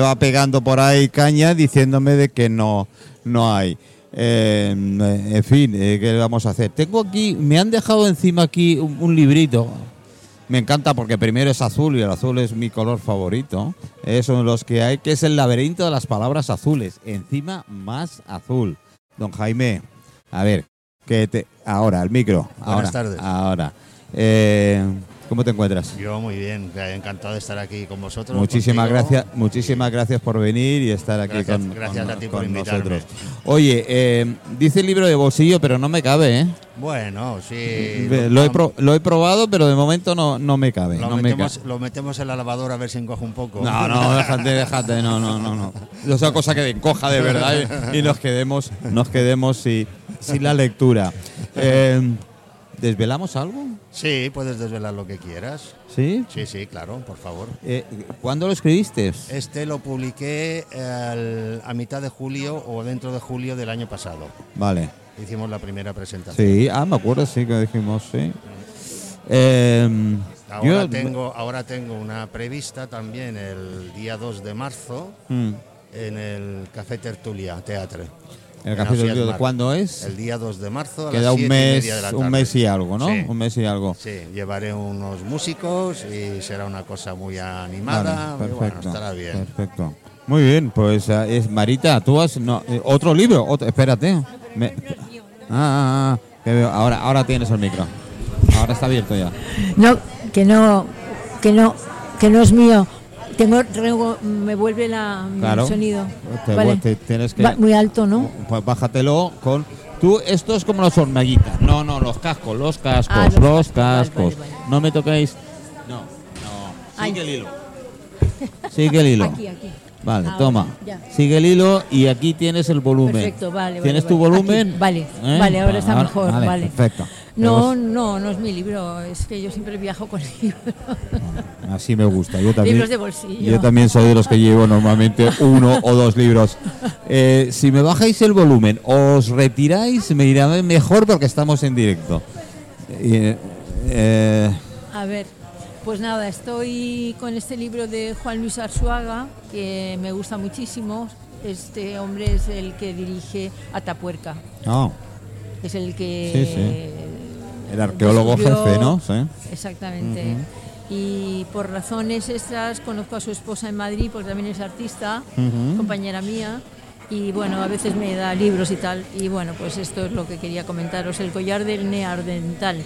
va pegando por ahí caña diciéndome de que no, no hay. Eh, en fin, eh, ¿qué vamos a hacer? Tengo aquí, me han dejado encima aquí un, un librito. Me encanta porque primero es azul y el azul es mi color favorito. Es uno de los que hay, que es el laberinto de las palabras azules. Encima más azul. Don Jaime, a ver, que te, ahora, el micro. Buenas ahora, tardes. Ahora. Eh, ¿Cómo te encuentras? Yo muy bien, encantado de estar aquí con vosotros. Muchísimas contigo. gracias, muchísimas gracias por venir y estar aquí Gracias- con, gracias con- a ti por con nosotros. Oye, eh, dice el libro de bolsillo, pero no me cabe, ¿eh? Bueno, sí. Lo he, pro- lo he probado, pero de momento no, no me cabe. lo no, me metemos, cabe. lo metemos en la lavadora a ver si encoge un poco. no, no, déjate, déjate, no, no, no, no. No sea cosa que encoja de verdad y, y nos quedemos, nos quedemos sin, sin la lectura. Eh, ¿Desvelamos algo? Sí, puedes desvelar lo que quieras. ¿Sí? Sí, sí, claro, por favor. Eh, ¿Cuándo lo escribiste? Este lo publiqué al- a mitad de julio o dentro de julio del año pasado. Vale. Hicimos la primera presentación. Sí, ah, me acuerdo, sí, que dijimos, sí. Eh, Ahora, yo- tengo, ahora tengo una prevista también el día 2 de marzo Mm, en el Café Tertulia Teatre. El café ¿de Mar. cuándo es? El día 2 de marzo a Queda las un y mes, media de la un tarde. mes y algo, ¿no? Sí. Un mes y algo. Sí, llevaré unos músicos y será una cosa muy animada. Vale, y bueno, estará bien. Perfecto. Muy bien, pues eh, es Marita, tú has no, eh, otro libro, otro- espérate. Me- ah, ah, ah, que veo, ahora, ahora tienes el micro. Ahora está abierto ya. No, que no, que no, que no es mío. Tengo, tengo- me vuelve la, Claro. el sonido. Te- Vale. te- tienes que Va muy alto, ¿no? pues bájatelo con tú esto es como las hormiguitas. No, no, los cascos, los cascos, Ah, los, los cascos, vale, vale. No me toquéis. No, no. Ay. Sigue el hilo. Sigue el hilo. Aquí, aquí. Vale, Ahora, toma. ya. Sigue el hilo y aquí tienes el volumen. Perfecto, vale. vale, ¿Tienes tu volumen? Aquí, vale, ¿Eh? vale, ahora está mejor, vale. Perfecto. No, no, no es mi libro, es que yo siempre viajo con libros. Así me gusta. Yo también, Libros de bolsillo. Yo también soy de los que llevo normalmente uno o dos libros. Eh, si me bajáis el volumen, os retiráis, me irá mejor porque estamos en directo. Eh, eh, A ver, pues nada, estoy con este libro de Juan Luis Arzuaga, que me gusta muchísimo. Este hombre es el que dirige Atapuerca. no, Es el que. Sí, el arqueólogo descubrió- jefe, ¿no? Sí. Exactamente. Y por razones estas conozco a su esposa en Madrid, porque también es artista, compañera mía. Y bueno, a veces me da libros y tal. Y bueno, pues esto es lo que quería comentaros: El collar del neardental,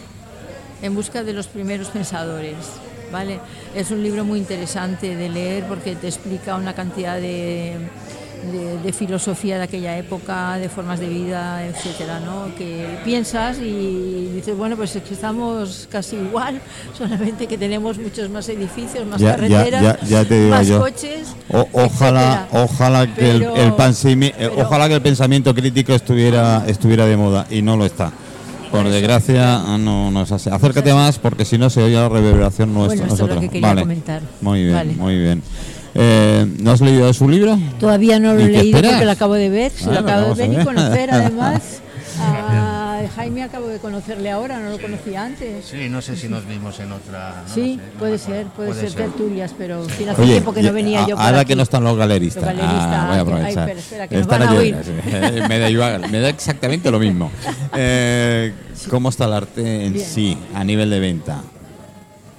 en busca de los primeros pensadores. ¿Vale? Es un libro muy interesante de leer porque te explica una cantidad de, de- de filosofía de aquella época, de formas de vida, etcétera, ¿no? Que piensas y dices, bueno, pues es que estamos casi igual, solamente que tenemos muchos más edificios, más Ya- carreteras, ya- ya más yo. coches. O- ojalá, etcétera. ojalá que el, Pero- el pansimi- eh, pero- ojalá que el pensamiento crítico estuviera, estuviera de moda y no lo está. Por desgracia, ah, no, no es así. Acércate más porque si no se oye la reverberación nuestra. Bueno, esto es lo nosotros. que quería Vale. comentar. Muy bien, Vale. muy bien. Eh, ¿No has leído su libro? Todavía no lo ¿Y he leído esperas? porque lo acabo de ver, se Ah, lo acabo de ver y conocer además. A Jaime acabo de conocerle ahora, no lo conocía antes. Sí, no sé si nos vimos en otra. no Sí, lo sé, no puede ser, puede, ser, tertulias, pero hace Oye, tiempo que no venía a- yo ahora aquí. que no están los galeristas. Los galeristas, Ah, voy a ay, aprovechar. espera, espera, que nos Están van a allí, oír. sí. me, da igual, me da exactamente lo mismo. Eh, ¿Cómo está el arte en Bien. sí, a nivel de venta?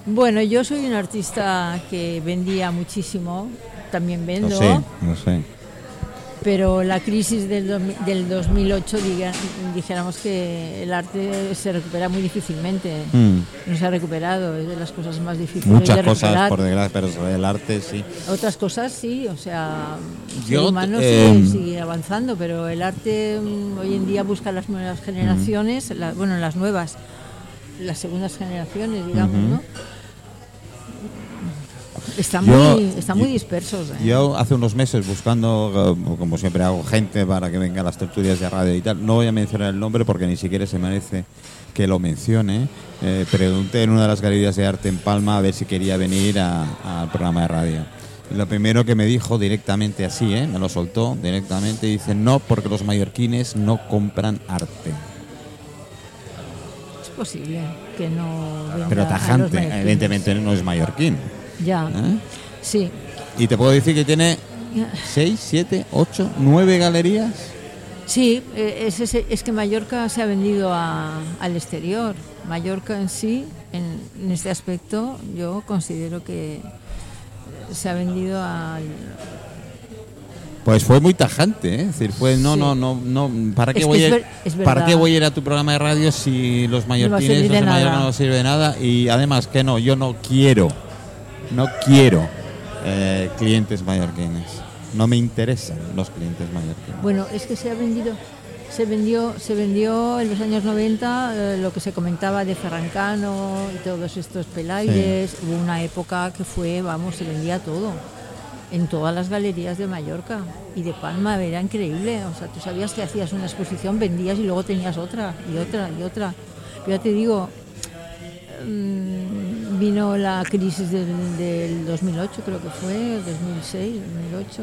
Bueno, yo soy un artista que vendía muchísimo, también vendo, sé, lo sé. pero la crisis del, dos- del 2008, diga- dijéramos que el arte se recupera muy difícilmente. Mm. No se ha recuperado, es de las cosas más difíciles Muchas de cosas, recuperar. por desgracia, pero sobre el arte sí. Otras cosas sí, o sea, el humano eh, sigue, sigue avanzando, pero el arte mm, hoy en día busca las nuevas generaciones, la- bueno, las nuevas, las segundas generaciones, digamos. ¿no? Están, Yo- muy, están muy dispersos. ¿eh? Yo hace unos meses buscando, eh, como siempre hago, gente para que venga a las tertulias de radio y tal, no voy a mencionar el nombre porque ni siquiera se merece que lo mencione. Eh, pregunté en una de las galerías de arte en Palma a ver si quería venir al programa de radio. Lo primero que me dijo directamente así, ¿eh? me lo soltó directamente, dice no porque los mallorquines no compran arte. Es posible que no Pero tajante, evidentemente no es mallorquín. Ya, ¿eh? sí. Y te puedo decir que tiene seis, siete, ocho, nueve galerías. Sí, eh, es, es que Mallorca se ha vendido a- al exterior. Mallorca en sí, en, en este aspecto, yo considero que se ha vendido al... Pues fue muy tajante, ¿eh? es decir, fue no, Sí. no, no, no, ¿para qué Es voy a, para qué voy a ir a tu programa de radio si los mallorquines de los de Mallorca nada. no sirve de nada y además que no, yo no quiero, no quiero eh, clientes mallorquines, no me interesan los clientes mallorquines. Bueno, es que se ha vendido, se vendió, se vendió en los años 90 eh, lo que se comentaba de Ferrancano y todos estos pelaires. Hubo una época que fue, vamos, se vendía todo. En todas las galerías de Mallorca y de Palma era increíble. O sea, tú sabías que hacías una exposición, vendías y luego tenías otra y otra y otra. Ya te digo, mm, vino la crisis del, del 2008, creo que fue, 2006, 2008.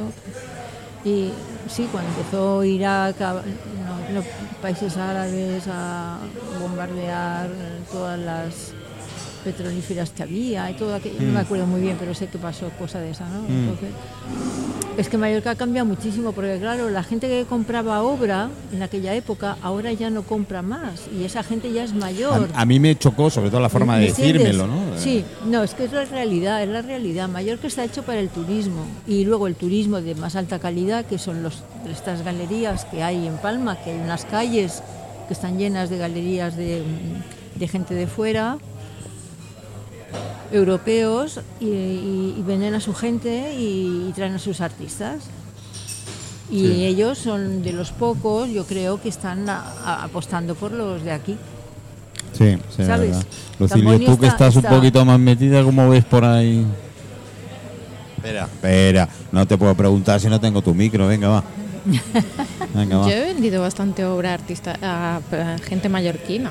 Y sí, cuando empezó Irak, no, países árabes a bombardear eh, todas las petrolíferas que había y todo aquello, no me acuerdo muy bien, pero sé que pasó cosa de esa, ¿no? Entonces, es que Mallorca ha cambiado muchísimo, porque claro, la gente que compraba obra en aquella época ahora ya no compra más y esa gente ya es mayor. A, a mí me chocó sobre todo la forma de decírmelo, ¿no? Sí, no, es que es la realidad, es la realidad. Mallorca está hecho para el turismo y luego el turismo de más alta calidad, que son los, estas galerías que hay en Palma, que hay unas calles que están llenas de galerías de, de gente de fuera, europeos, y, y- y venden a su gente y, y traen a sus artistas. Y Sí. ellos son de los pocos, yo creo, que están a- a- apostando por los de aquí. Sí, sí, ¿Sabes? Lucilio, tú que está- estás un está- poquito más metida, ¿cómo ves por ahí? Espera, espera, no te puedo preguntar si no tengo tu micro, venga, va. Venga, va. Yo he vendido bastante obra artista a, a gente mallorquina.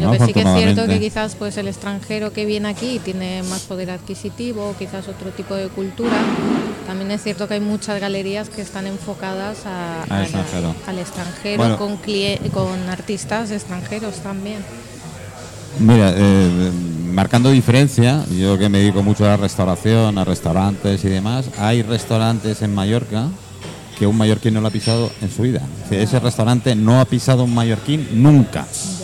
Lo que sí que es cierto que quizás pues el extranjero que viene aquí tiene más poder adquisitivo, quizás otro tipo de cultura. También es cierto que hay muchas galerías que están enfocadas a- Al a la- extranjero. al extranjero, Bueno. con, con artistas extranjeros también. Mira, eh, marcando diferencia, yo que me dedico mucho a la restauración, a restaurantes y demás, hay restaurantes en Mallorca que un mallorquín no lo ha pisado en su vida. Ese restaurante no ha pisado un mallorquín nunca Ya.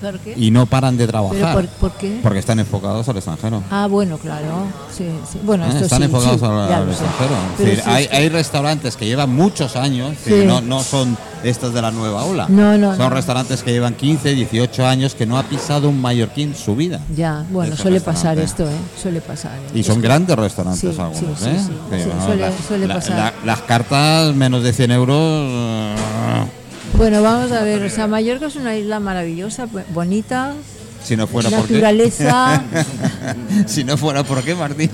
¿Por qué? y no paran de ¿Pero trabajar por, por qué? porque están enfocados al extranjero. Ah, bueno, claro. Sí, sí. Bueno, ¿Eh? esto Están sí, enfocados al, extranjero. Es decir, hay, es que- hay restaurantes que llevan muchos años, decir, no, no son estos de la nueva ola. No, no, Son no. restaurantes que llevan 15, 18 años que no ha pisado un mallorquín su vida. Ya, bueno, suele pasar esto, ¿eh? Suele pasar. ¿eh? Y son Es que- grandes restaurantes algunos, ¿eh? Que, suele- la- suele la- pasar. la- las cartas menos de 100 euros. eh, Bueno, vamos a ver. O sea, Mallorca es una isla maravillosa, bu- bonita, si no fuera por qué. naturaleza. si no fuera por qué, Martín.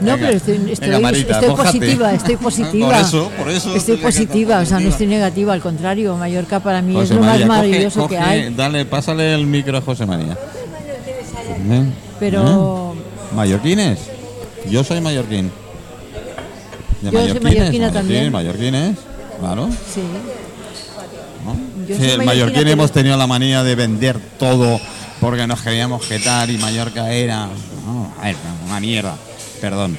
No, Venga, pero estoy, estoy, venga, Marita, estoy mójate. positiva, estoy positiva. Por eso, por eso. Estoy positiva, o sea, no estoy negativa, al contrario. Mallorca para mí José es lo más coge- maravilloso que hay. Dale, pásale el micro a José María. Pero ¿Eh? ¿Mallorquines? Yo soy mallorquín. ¿De Yo soy mallorquina Sí, también. mallorquines, claro. sí. El mallorquín pero- hemos tenido la manía de vender todo porque nos queríamos jetar y Mallorca era no, a ver, una mierda. Perdón.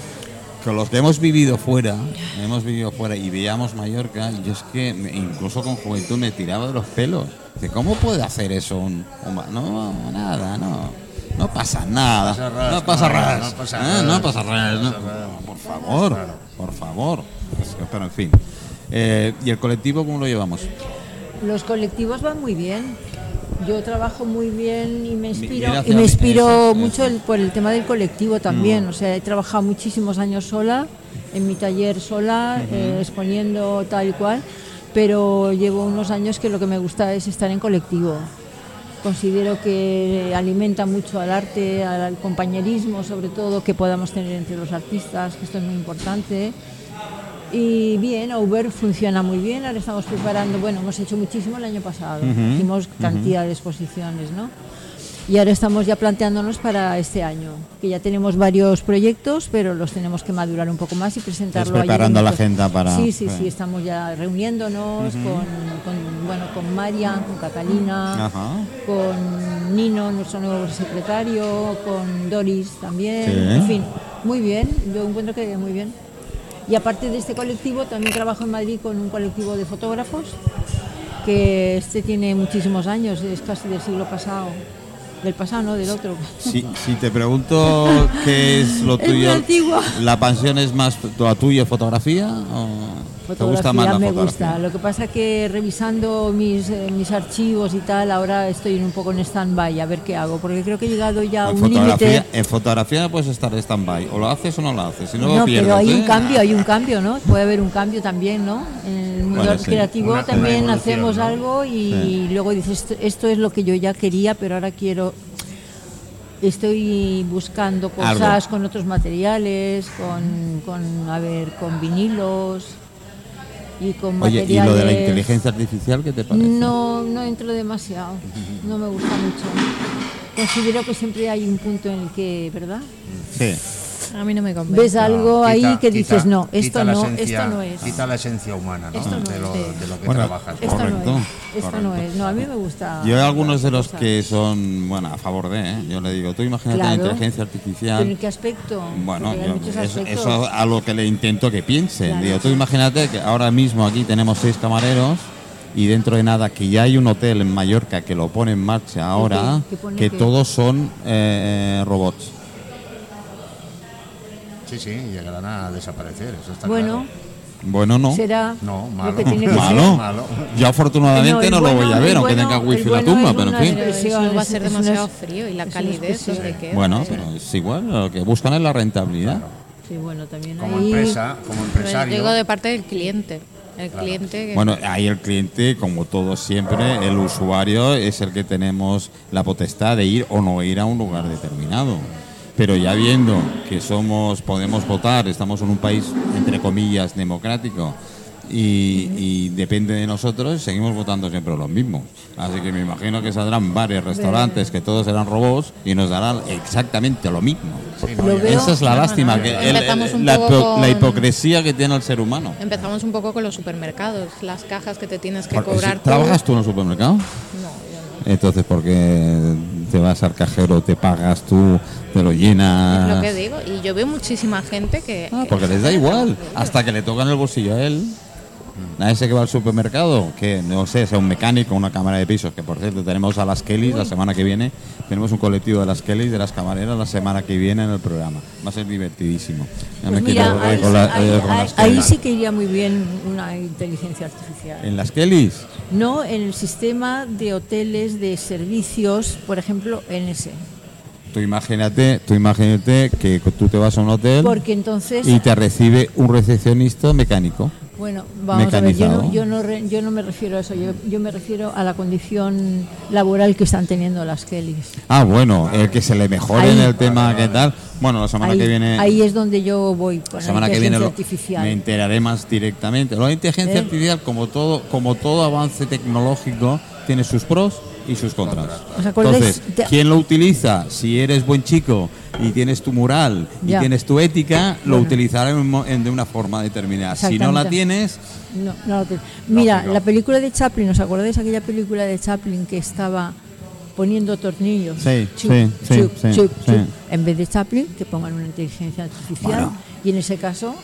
Con los que hemos vivido fuera, hemos vivido fuera y veíamos Mallorca, yo es que me- incluso con juventud me tiraba de los pelos. Dice, ¿cómo puede hacer eso un, un No, nada, no. No pasa nada. no pasa ras. no pasa ras. No pasa ras, no. No pasa ras. Por favor, por favor. Que, Pero en fin. Eh, ¿Y el colectivo cómo lo llevamos? Los colectivos van muy bien. Yo trabajo muy bien y me inspiro, y me inspiro eso, mucho eso. el- por el tema del colectivo también. Mm. O sea, he trabajado muchísimos años sola, en mi taller sola, eh, exponiendo tal y cual, pero llevo unos años que lo que me gusta es estar en colectivo. Considero que alimenta mucho al arte, al, al compañerismo, sobre todo, que podamos tener entre los artistas, que esto es muy importante. Y bien, Uber funciona muy bien, ahora estamos preparando, bueno, hemos hecho muchísimo el año pasado, hicimos cantidad de exposiciones, ¿no? Y ahora estamos ya planteándonos para este año, que ya tenemos varios proyectos, pero los tenemos que madurar un poco más y presentarlo Estás preparando la agenda para- Sí, sí, sí. sí, estamos ya reuniéndonos con, con, bueno, con Marian, con Catalina, con Nino, nuestro nuevo secretario, con Doris también, Sí. en fin, muy bien, yo encuentro que muy bien. Y aparte de este colectivo, también trabajo en Madrid con un colectivo de fotógrafos, que este tiene muchísimos años, es casi del siglo pasado. Del pasado, no, del otro. Si, si te pregunto qué es lo Es muy tuyo. ¿la pasión es más la tuya fotografía o te gusta más la me fotografía? gusta. Lo que pasa que revisando mis, eh, mis archivos y tal, ahora estoy un poco en stand-by a ver qué hago, porque creo que he llegado ya a En un límite. fotografía, en fotografía no puedes estar stand-by, o lo haces o no lo haces, si no, lo No, pierdes. pero hay un ¿eh? cambio, hay un cambio, ¿no? Puede haber un cambio también, ¿no? En el mundo Bueno, sí. creativo también hacemos ¿no? algo y Sí. luego dices, esto, esto es lo que yo ya quería, pero ahora quiero... Estoy buscando cosas Algo. con otros materiales, con, con, a ver, con vinilos y con Oye, ¿y lo de la inteligencia artificial qué te parece? No, no entro demasiado, no me gusta mucho. Considero que siempre hay un punto en el que, ¿verdad? Sí. A mí no me convence. Ves algo Quita- ahí que quita- dices, no, esto no, esencia- esto no es. Quita la esencia humana, ¿no? Esto no de, es, lo, de lo que Bueno, trabajas. Esto Correcto, no es, esto no es. No, a mí me gusta. Yo hay algunos de los que son, bueno, a favor de, ¿eh? yo le digo, tú imagínate la inteligencia ¿Pero artificial. en qué aspecto? Bueno, yo- eso, a lo que le intento que piensen. Claro. Digo, tú imagínate que ahora mismo aquí tenemos seis camareros y dentro de nada que ya hay un hotel en Mallorca que lo pone en marcha ahora, qué? ¿Qué pone que qué? todos son eh, robots. Sí, sí, llegarán a desaparecer, eso está Bueno, claro. Bueno, no. será No, lo malo. que tiene que Malo. ser. Malo. Yo afortunadamente no, lo bueno- voy a ver, aunque bueno- tenga wifi el la bueno tumba, pero en fin. Pero eso va a ser demasiado frío y la calidez donde queda. Bueno, pero es igual, lo que buscan es la rentabilidad. Sí, bueno, también Como ahí- empresa, como Pero empresario. digo de parte del cliente. El cliente que Bueno, ahí el cliente, como todo siempre, el usuario es el que tenemos la potestad de ir o no ir a un lugar determinado. Pero ya viendo que somos, podemos votar, estamos en un país entre comillas democrático y, y depende de nosotros, seguimos votando siempre los mismos. Así que me imagino que saldrán varios restaurantes que todos serán robots y nos darán exactamente lo mismo. Lo Esa es la no, lástima, no, que el- un la, hipocresía que tiene el ser humano. empezamos un poco con los supermercados, las cajas que te tienes que Porque cobrar. si-. ¿Trabajas tú en el supermercado? No, yo no. Entonces, ¿por qué te vas al cajero, te pagas tú, te lo Es llenas? lo que digo. Y yo veo muchísima gente que. Ah, que- porque les da igual, hasta que le tocan el bolsillo a él. A ese que va al supermercado, que no sé, sea un mecánico, una cámara de pisos, que por cierto tenemos a las Kellys la semana que viene, tenemos un colectivo de las Kellys, de las camareras, la semana que viene en el programa. Va a ser divertidísimo. Ya Pues me mira, quiero ahí, con la- ahí- con ahí- las ahí Kellys. sí que iría muy bien una inteligencia artificial. ¿En las Kellys? No en el sistema de hoteles de servicios, por ejemplo, en ese. Tú imagínate, tú imagínate que tú te vas a un hotel Porque entonces, y te recibe un recepcionista mecánico. bueno, vamos a ver, yo no, yo, no re- yo no me refiero a eso, yo, yo me refiero a la condición laboral que están teniendo las Kellys. Ah, bueno, el que se le mejore Ahí. en el tema qué tal. Bueno, la semana Ahí, que viene ahí es donde yo voy con la la semana que viene lo- artificial. me enteraré más directamente. La inteligencia Eh. artificial, como todo, como todo avance tecnológico, tiene sus pros y sus contras. ¿Os acordáis Entonces, ¿quién lo utiliza? Si eres buen chico y tienes tu moral y Ya. tienes tu ética, lo Bueno. utilizará en de una forma determinada. Si no la tienes, No, no lo tengo. Mira, Lógico. la película de Chaplin, ¿os acordáis aquella película de Chaplin que estaba poniendo tornillos? Sí, Chup, sí, sí, chup, sí, chup, sí. En vez de Chaplin, que pongan una inteligencia artificial. Bueno. Y en ese caso,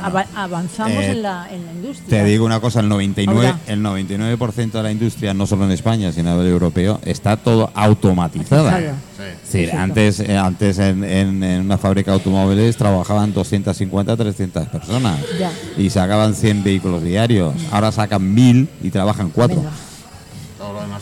ava- avanzamos Eh, en, la, en la industria. Te digo una cosa, el 99%, Ahora. el 99 de la industria, no solo en España, sino a nivel europeo, está todo automatizada. Sí. Exacto. antes, eh, antes en, en- en una fábrica de automóviles trabajaban 250, 300 personas Ya. y sacaban 100 vehículos diarios. Ahora sacan 1000 y trabajan 4. Venga.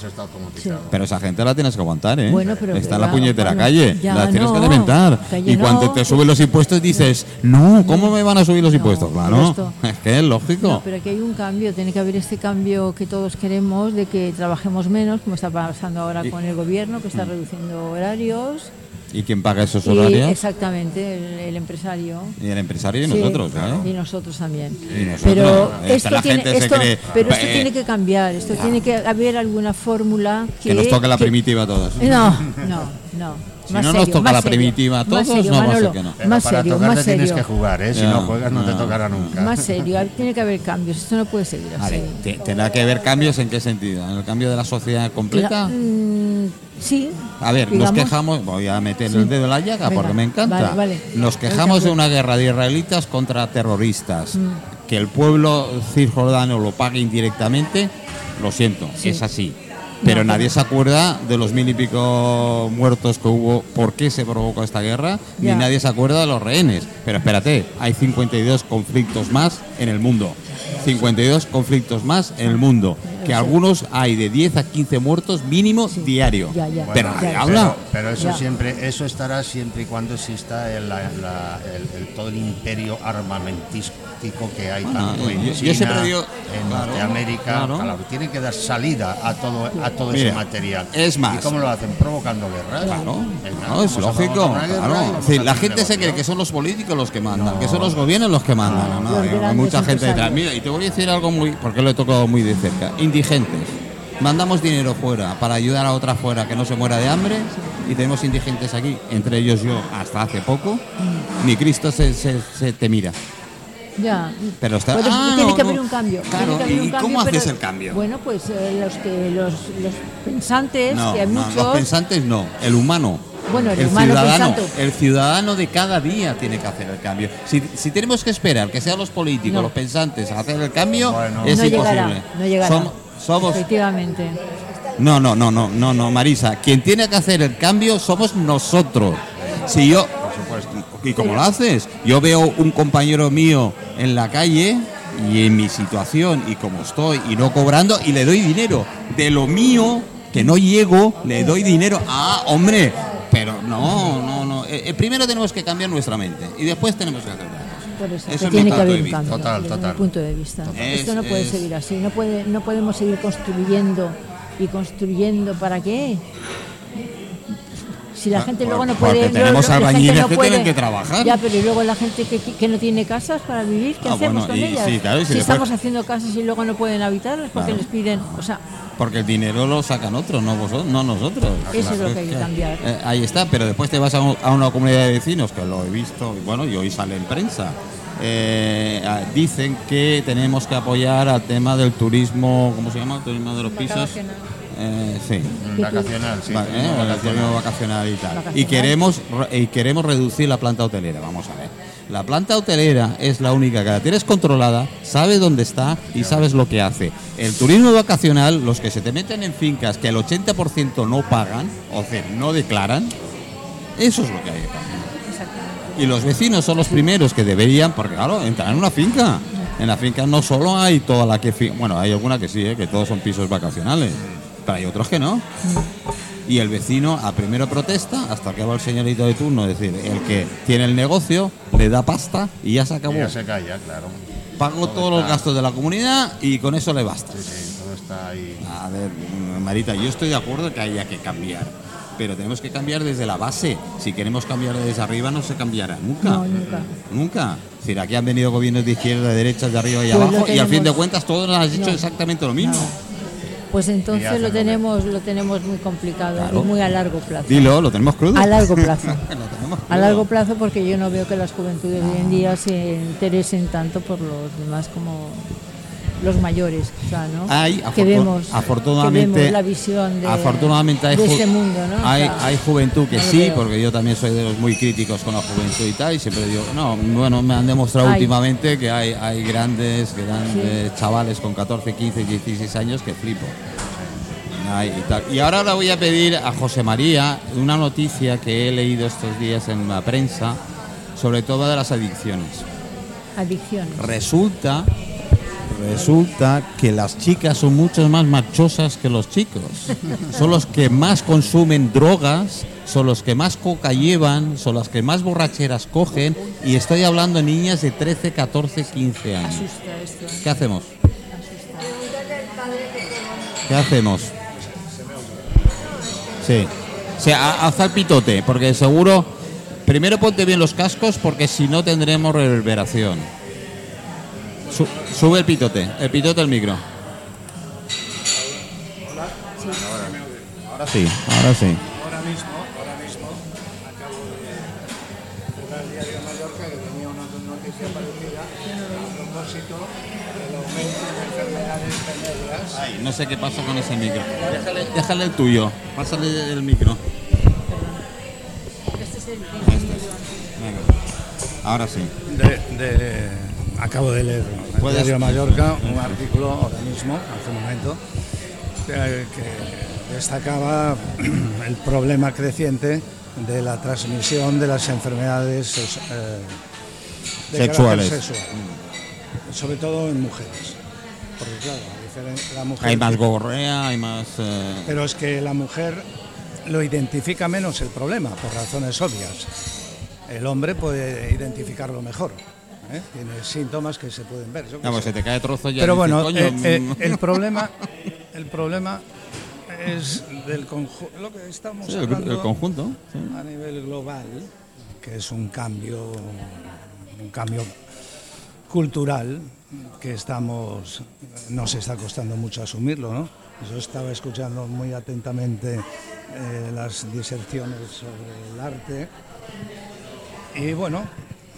Está automatizado. Pero esa gente la tienes que aguantar, ¿eh? Bueno, pero Está en la puñetera bueno, calle. la tienes no, que alimentar. Y cuando no, te suben los impuestos dices, no, ¿cómo me van a subir los No, impuestos? pero Claro, es que es lógico. No, pero aquí hay un cambio, tiene que haber este cambio que todos queremos de que trabajemos menos, como está pasando ahora Y- con el gobierno, que está Mm. reduciendo horarios. ¿Y quién paga esos Y horarios? exactamente, el, el empresario. Y el empresario y Sí, nosotros, ¿eh? Y nosotros también. Y nosotros. Pero esto, la tiene, gente se esto- cree, pero esto eh, tiene que cambiar, esto tiene que haber alguna fórmula que... Que nos toque la que- primitiva a todos. No, no, No. Si más no nos toca la serio, primitiva a todos, serio, no va a ser Manolo, que no. Pero Más para serio, más tienes serio. que jugar, ¿eh? Si no juegas no te tocará nunca. Más serio, tiene que haber cambios. Esto no puede seguir así. Vale, te- ¿tendrá que haber cambios en qué sentido? ¿En el cambio de la sociedad completa? La- mm, sí. A ver, digamos. nos quejamos, voy a meter Sí. el dedo en la llaga Venga, porque me encanta. vale, vale. Nos quejamos de una guerra de israelitas contra terroristas. Mm. Que el pueblo cisjordano lo pague indirectamente, lo siento, Sí. es así. Pero No, nadie pero- se acuerda de los mil y pico muertos que hubo, por qué se provocó esta guerra, Ya. ni nadie se acuerda de los rehenes. Pero espérate, hay 52 conflictos más en el mundo. 52 conflictos más en el mundo. Que algunos hay de 10 a 15 muertos mínimo diario. Ya, ya. Pero Bueno, nadie ya. habla. Pero, pero eso Ya. siempre, eso estará siempre y cuando exista el, la- la- el- el- todo el imperio armamentístico que hay tanto en yo- yo China, siempre digo- en claro, Norteamérica, claro. claro, tienen que dar salida a todo, a todo Mira, ese material. es más. ¿Y cómo lo hacen? Provocando guerras. Claro, no, es lógico. claro. la gente se cree que son los políticos los que mandan, que son los gobiernos los que mandan. No, no, Los hay mucha gente detrás. Mira, y te voy a decir algo muy, porque lo he tocado muy de cerca. Indigentes. Mandamos dinero fuera para ayudar a otra fuera que no se muera de hambre y tenemos indigentes aquí, entre ellos yo hasta hace poco. Ni Cristo se, se- se te mira. Ya. Pero está- Por eso ah, tiene no, que haber no. un cambio. Claro, tiene que haber ¿y un cambio, cómo haces pero- el cambio? Bueno, pues eh, los, que, los, los pensantes, No, que hay no, muchos. los pensantes no, el humano. Bueno, el humano ciudadano, pensante. el ciudadano de cada día tiene que hacer el cambio. Si, si tenemos que esperar que sean los políticos, No. los pensantes a hacer el cambio, Bueno. es no imposible. llegará, no llegará. Som- somos Efectivamente. no, no, no, no, no, no, Marisa. Quien tiene que hacer el cambio somos nosotros. Si yo, ¿y cómo lo haces? Yo veo un compañero mío en la calle y en mi situación y como estoy y no cobrando y le doy dinero de lo mío que no llego, le doy dinero. Ah, hombre, pero no, no, no. Eh, eh, primero tenemos que cambiar nuestra mente y después tenemos que hacer. Por eso, Eso que tiene que haber un cambio. Total, desde total. mi punto de vista. Es- Esto no puede es- seguir así. No, puede, no podemos seguir construyendo y construyendo. ¿Para qué? Si la gente luego no porque puede. tenemos albañiles no que puede- tienen que trabajar. Ya, pero y luego la gente que, que no tiene casas para vivir, ¿qué Ah, hacemos bueno, con y- ellas? sí, claro, y si estamos haciendo casas y luego no pueden habitarlas porque Claro. les piden. O sea, Porque el dinero lo sacan otros, no vosotros, no nosotros. Eso es lo que hay que cambiar. Eh, ahí está, pero después te vas a, un- a una comunidad de vecinos, que lo he visto, y bueno, y hoy sale en prensa. eh, ah, dicen que tenemos que apoyar al tema del turismo, ¿cómo se llama? El turismo de los pisos. Eh, sí. Vacacional, sí. Va- turismo eh, el vacacional. turismo vacacional y tal. Vacacional. Y queremos, re- y queremos reducir la planta hotelera, vamos a ver. La planta hotelera es la única que la tienes controlada, sabes dónde está y sabes lo que hace. El turismo vacacional, los que se te meten en fincas que el 80% no pagan, o sea, no declaran, eso es lo que hay que cambiar. Y los vecinos son los primeros que deberían, porque claro, entrar en una finca. En la finca no solo hay toda la que... Bueno, hay alguna que sí, ¿eh? que todos son pisos vacacionales, pero hay otros que no. Y el vecino a primero protesta hasta que va el señorito de turno, es decir, el que tiene el negocio, le da pasta y ya se Y acabó. ya se calla, claro. Pago todos los gastos de la comunidad y con eso le basta. Sí, sí, todo está ahí. A ver, Marita, yo estoy de acuerdo que haya que cambiar, pero tenemos que cambiar desde la base. Si queremos cambiar desde arriba, no se cambiará nunca. no, nunca. Nunca. Es decir, aquí han venido gobiernos de izquierda, de derecha, de arriba y Pues abajo, y al fin de cuentas todos han hecho No. exactamente lo mismo. Pues entonces lo tenemos, lo tenemos muy complicado Claro. y muy a largo plazo. Dilo, lo tenemos crudo. A largo plazo. A largo plazo porque yo no veo que las juventudes hoy en día se interesen tanto por los demás como los mayores, sea, ¿no? Hay, que vemos, afortunadamente, que vemos la visión de, afortunadamente hay, de este mundo, ¿no? O hay, sea, hay juventud que no sí, porque yo también soy de los muy críticos con la juventud y tal, y siempre digo, no, bueno, me han demostrado Hay. últimamente que hay, hay grandes, grandes chavales con 14, 15, 16 años que flipo. Y, tal. y ahora le voy a pedir a José María una noticia que he leído estos días en la prensa, sobre todo de las adicciones. adicciones. Resulta, resulta que las chicas son mucho más marchosas que los chicos. Son los que más consumen drogas, son los que más coca llevan, son las que más borracheras cogen. Y estoy hablando de niñas de 13, 14, 15 años. ¿eh? ¿Qué hacemos? ¿Qué hacemos? Sí. O sea, el pitote, porque seguro. Primero ponte bien los cascos, porque si no tendremos reverberación. Sube el pitote, el pitote al micro. Hola. Sí. Ahora, ahora sí, ahora sí. Ahora mismo, ahora mismo, acabo de ver el diario de Mallorca que tenía una noticia parecida a propósito del aumento de enfermedades venéreas. Ay, no sé qué pasa con ese micro. Déjale, el tuyo, pásale el micro. Este es el Venga. Ahora sí. de... de acabo de leer en Puedes- Diario Mallorca un artículo ahora mismo, hace un momento, que, que destacaba el problema creciente de la transmisión de las enfermedades eh, de Sexuales. sexual, sobre todo en mujeres. Porque claro, la mujer Hay más gorrea, hay más... eh, pero es que la mujer lo identifica menos el problema, por razones obvias. El hombre puede identificarlo mejor. ¿Eh? Tiene síntomas que se pueden ver. yo Vamos, sé. se te cae trozo ya. Pero bueno, "Coño, eh, eh, mm". el problema, el problema es del conjunto, lo que estamos Sí, el, conjunto. sí. a nivel global, que es un cambio, un cambio cultural que estamos, nos está costando mucho asumirlo, ¿no? Yo estaba escuchando muy atentamente eh, las diserciones sobre el arte y bueno,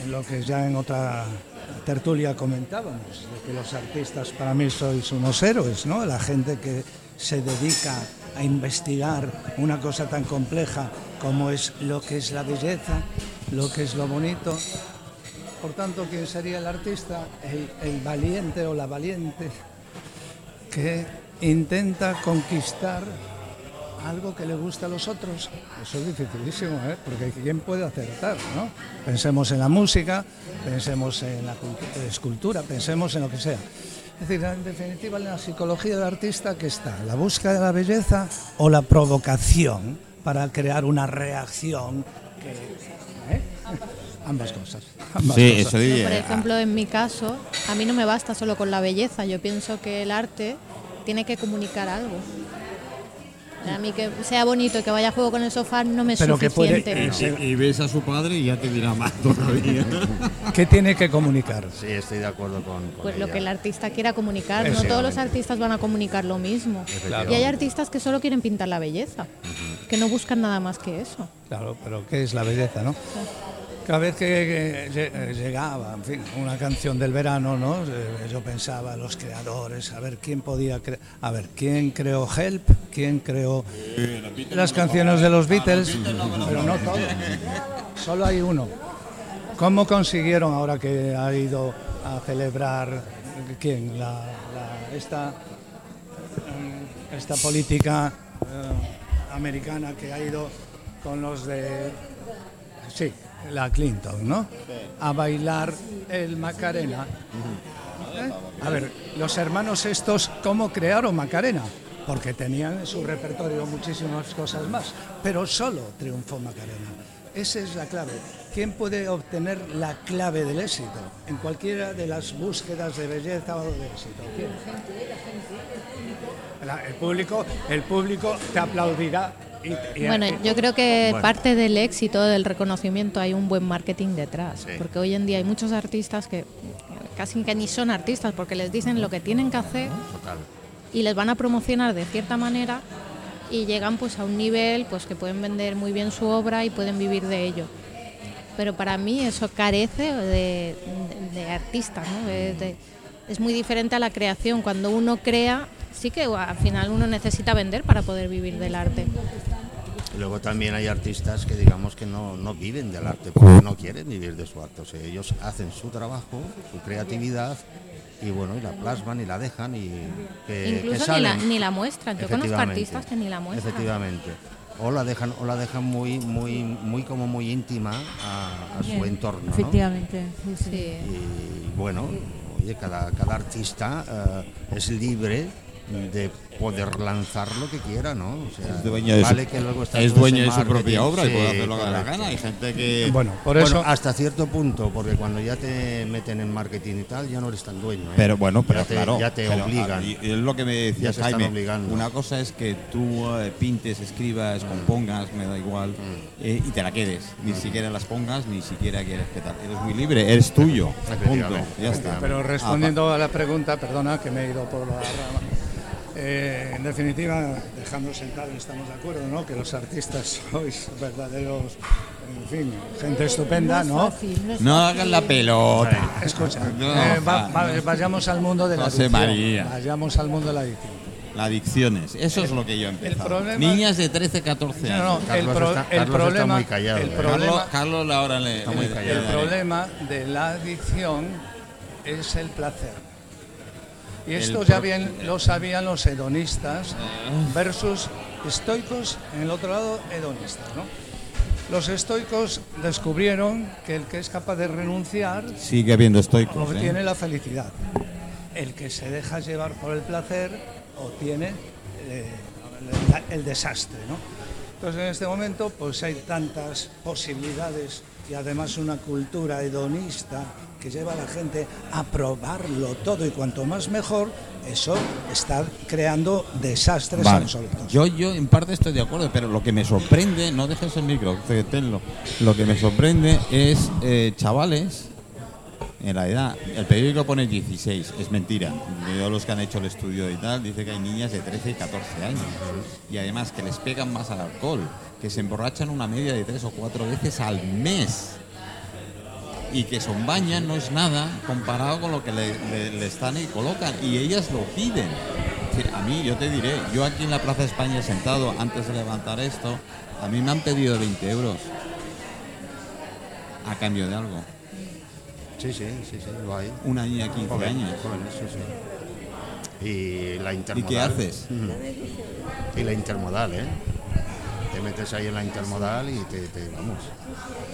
lo que ya en otra tertulia comentábamos, de que los artistas para mí sois unos héroes, ¿no? La gente que se dedica a investigar una cosa tan compleja como es lo que es la belleza, lo que es lo bonito. Por tanto, ¿quién sería el artista? El valiente o la valiente que intenta conquistar algo que le gusta a los otros. Eso es dificilísimo, ¿eh? porque ¿quién puede acertar? ¿no? Pensemos en la música, pensemos en la cultu- escultura, pensemos en lo que sea. Es decir, en definitiva, en la psicología del artista, ¿qué está? ¿La búsqueda de la belleza o la provocación para crear una reacción? Que, ¿eh? Ambas cosas. ambas Sí, cosas. eso Yo, diría. por ejemplo, en mi caso, a mí no me basta solo con la belleza. Yo pienso que el arte tiene que comunicar algo. A mí que sea bonito y que vaya a juego con el sofá no me es Pero que puede- suficiente. Y, y ves a su padre y ya te dirá más todavía. ¿Qué tiene que comunicar? Sí, estoy de acuerdo con, con Pues lo que el artista quiera comunicar. No todos los artistas van a comunicar lo mismo. Y hay artistas que solo quieren pintar la belleza, que no buscan nada más que eso. Claro, pero ¿qué es la belleza, no? Cada vez que, lle- llegaba, en fin, una canción del verano, ¿no? Eh, Yo pensaba, los creadores, a ver quién podía a ver, ¿quién creó Help? ¿Quién creó las canciones de los Beatles? Pero no todo, solo hay uno. ¿Cómo consiguieron ahora que ha ido a celebrar, quién? La, esta, mm, esta política eh, americana que ha ido con los de Sí, la Clinton, ¿no? A bailar el Macarena. ¿Eh? A ver, los hermanos estos, ¿cómo crearon Macarena? Porque tenían en su repertorio muchísimas cosas más, pero solo triunfó Macarena. Esa es la clave. ¿Quién puede obtener la clave del éxito en cualquiera de las búsquedas de belleza o de éxito? El público, el público te aplaudirá. Y- y- Bueno, y- yo creo que Bueno. parte del éxito, del reconocimiento, hay un buen marketing detrás. Sí. Porque hoy en día hay muchos artistas que casi que ni son artistas porque les dicen lo que tienen que hacer Total. y les van a promocionar de cierta manera y llegan pues a un nivel pues que pueden vender muy bien su obra y pueden vivir de ello. Pero para mí eso carece de, de- de artista, ¿no? De- es muy diferente a la creación. Cuando uno crea, sí que al final uno necesita vender para poder vivir del arte. Luego también hay artistas que digamos que no, no viven del arte porque no quieren vivir de su arte. O sea, ellos hacen su trabajo, su creatividad y bueno, y la plasman y la dejan y que, que Incluso ni la, salen. ni la muestran. Yo conozco artistas que ni la muestran. Efectivamente. O la dejan, o la dejan muy, muy, muy como muy íntima a, a su entorno. ¿no? Efectivamente. sí, sí. Sí. Y bueno, oye, cada, cada artista eh, es libre de poder lanzar lo que quiera, ¿no? O sea, Es dueño de vale su, que luego está es todo dueño ese de su propia obra y puede hacer lo que le da la correcto. gana. Hay gente que. Bueno, por Bueno, eso... hasta cierto punto, porque cuando ya te meten en marketing y tal, ya no eres tan dueño. ¿eh? Pero bueno, pero ya te, claro. ya te pero, obligan. Y, es lo que me Ya decía te están Jaime. obligando. Una cosa es que tú eh, pintes, Mm. escribas, compongas, me da igual, eh, y te la quedes. Ni siquiera las pongas, ni siquiera quieres que tal. Eres muy libre, eres tuyo. Punto. Ya está. Pero Ah, respondiendo a la pregunta, perdona que me he ido por la rama. Eh, en definitiva, dejando sentado, estamos de acuerdo, ¿no? Que los artistas sois verdaderos en fin, gente estupenda, No ¿no? es fácil, no es No hagan la pelota. Escucha, No, eh, va- no. va- vayamos al mundo de la José adicción. María. Vayamos al mundo de la adicción. Las adicciones, eso es lo que yo he empezado. problema- Niñas de 13, 14 No, años. no, el, Carlos pro- está- el Carlos está problema, muy callado, el ¿eh? Carlos, problema, Carlos ahora le, Está muy callado. el problema de la adicción es el placer. Y esto ya bien lo sabían los hedonistas versus estoicos, en el otro lado hedonistas. ¿no? Los estoicos descubrieron que el que es capaz de renunciar Sigue habiendo estoicos. ¿eh? obtiene la felicidad. El que se deja llevar por el placer obtiene eh, el desastre. ¿no? Entonces en este momento pues hay tantas posibilidades y además una cultura hedonista que lleva a la gente a probarlo todo y cuanto más mejor, eso está creando desastres Vale. absolutos. Yo, yo en parte estoy de acuerdo, pero lo que me sorprende, no dejes el micro, tenlo. Lo que me sorprende es eh, chavales en la edad. El periódico pone 16, es mentira. Yo los que han hecho el estudio y tal, dice que hay niñas de 13 y 14 años. Y además que les pegan más al alcohol, que se emborrachan una media de tres o cuatro veces al mes. Y que son bañan no es nada comparado con lo que le, le- le están y colocan. Y ellas lo piden. Sí, a mí, yo te diré, yo aquí en la Plaza España sentado, antes de levantar esto, a mí me han pedido 20 euros a cambio de algo. Sí, sí, sí, sí, lo hay. Una niña de 15 Joven, años. jóvenes, sí, sí. Y la ¿Y intermodal. qué haces? Ujú. Y la intermodal, ¿eh? Te metes ahí en la intermodal y te, te- vamos,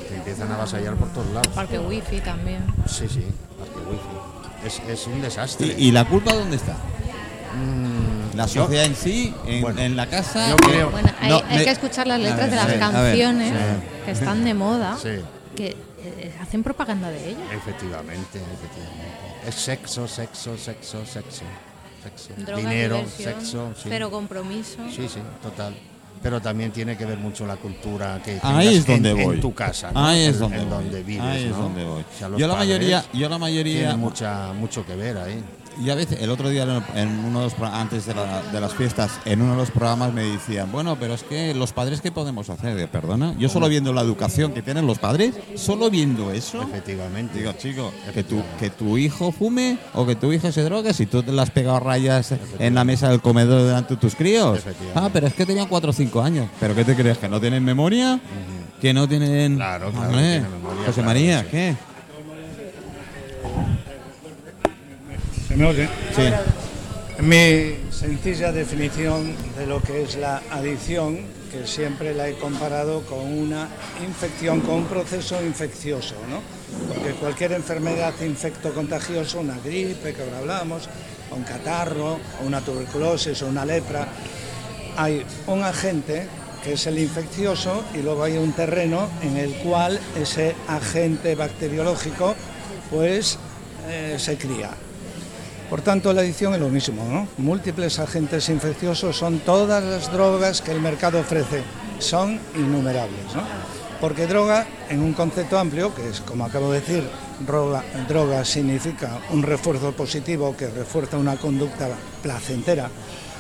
te empiezan a avasallar por todos lados. Parque wifi también. Sí, sí, parque wifi. Es, es un desastre. ¿Y, y la culpa dónde está? Mm, ¿La yo- sociedad en sí? ¿En, Bueno, en la casa? yo creo- Bueno, hay, No, hay me- que escuchar las letras ver, de las ver, canciones sí. que están de moda, Sí, que eh, hacen propaganda de ellas. efectivamente, efectivamente. Es sexo, sexo, sexo, sexo. sexo. Droga, Dinero, sexo, sí. cero compromiso. Sí, sí, total. Pero también tiene que ver mucho la cultura que Ahí es donde en, voy. en tu casa, ¿no? Ahí es En- donde en voy. donde vives, Ahí es ¿no? donde voy. O sea, yo la mayoría, yo la mayoría, tienen mucha, mucho que ver ahí. Y a veces el otro día en uno de los antes de, la- de las fiestas, en uno de los programas me decían, bueno, pero es que los padres qué podemos hacer, perdona, yo solo viendo la educación que tienen los padres, solo viendo eso, Efectivamente. Digo, chico, que tu, que tu hijo fume o que tu hija se drogue si tú te le has pegado rayas en la mesa del comedor delante de tus críos. Ah, pero es que tenían 4 o 5 años. ¿Pero qué te crees? ¿Que no tienen memoria? ¿Que no tienen...? Claro, claro, memoria, José claro, María, sí. ¿qué? Me oye? Sí. Mi sencilla definición de lo que es la adicción, que siempre la he comparado con una infección, con un proceso infeccioso, ¿no? Porque cualquier enfermedad infectocontagiosa, una gripe que ahora hablamos, o un catarro, o una tuberculosis, o una lepra, hay un agente que es el infeccioso y luego hay un terreno en el cual ese agente bacteriológico pues eh, se cría. Por tanto, la adicción es lo mismo, ¿no? Múltiples agentes infecciosos son todas las drogas que el mercado ofrece, son innumerables, ¿no? Porque droga, en un concepto amplio, que es como acabo de decir, droga, droga significa un refuerzo positivo que refuerza una conducta placentera,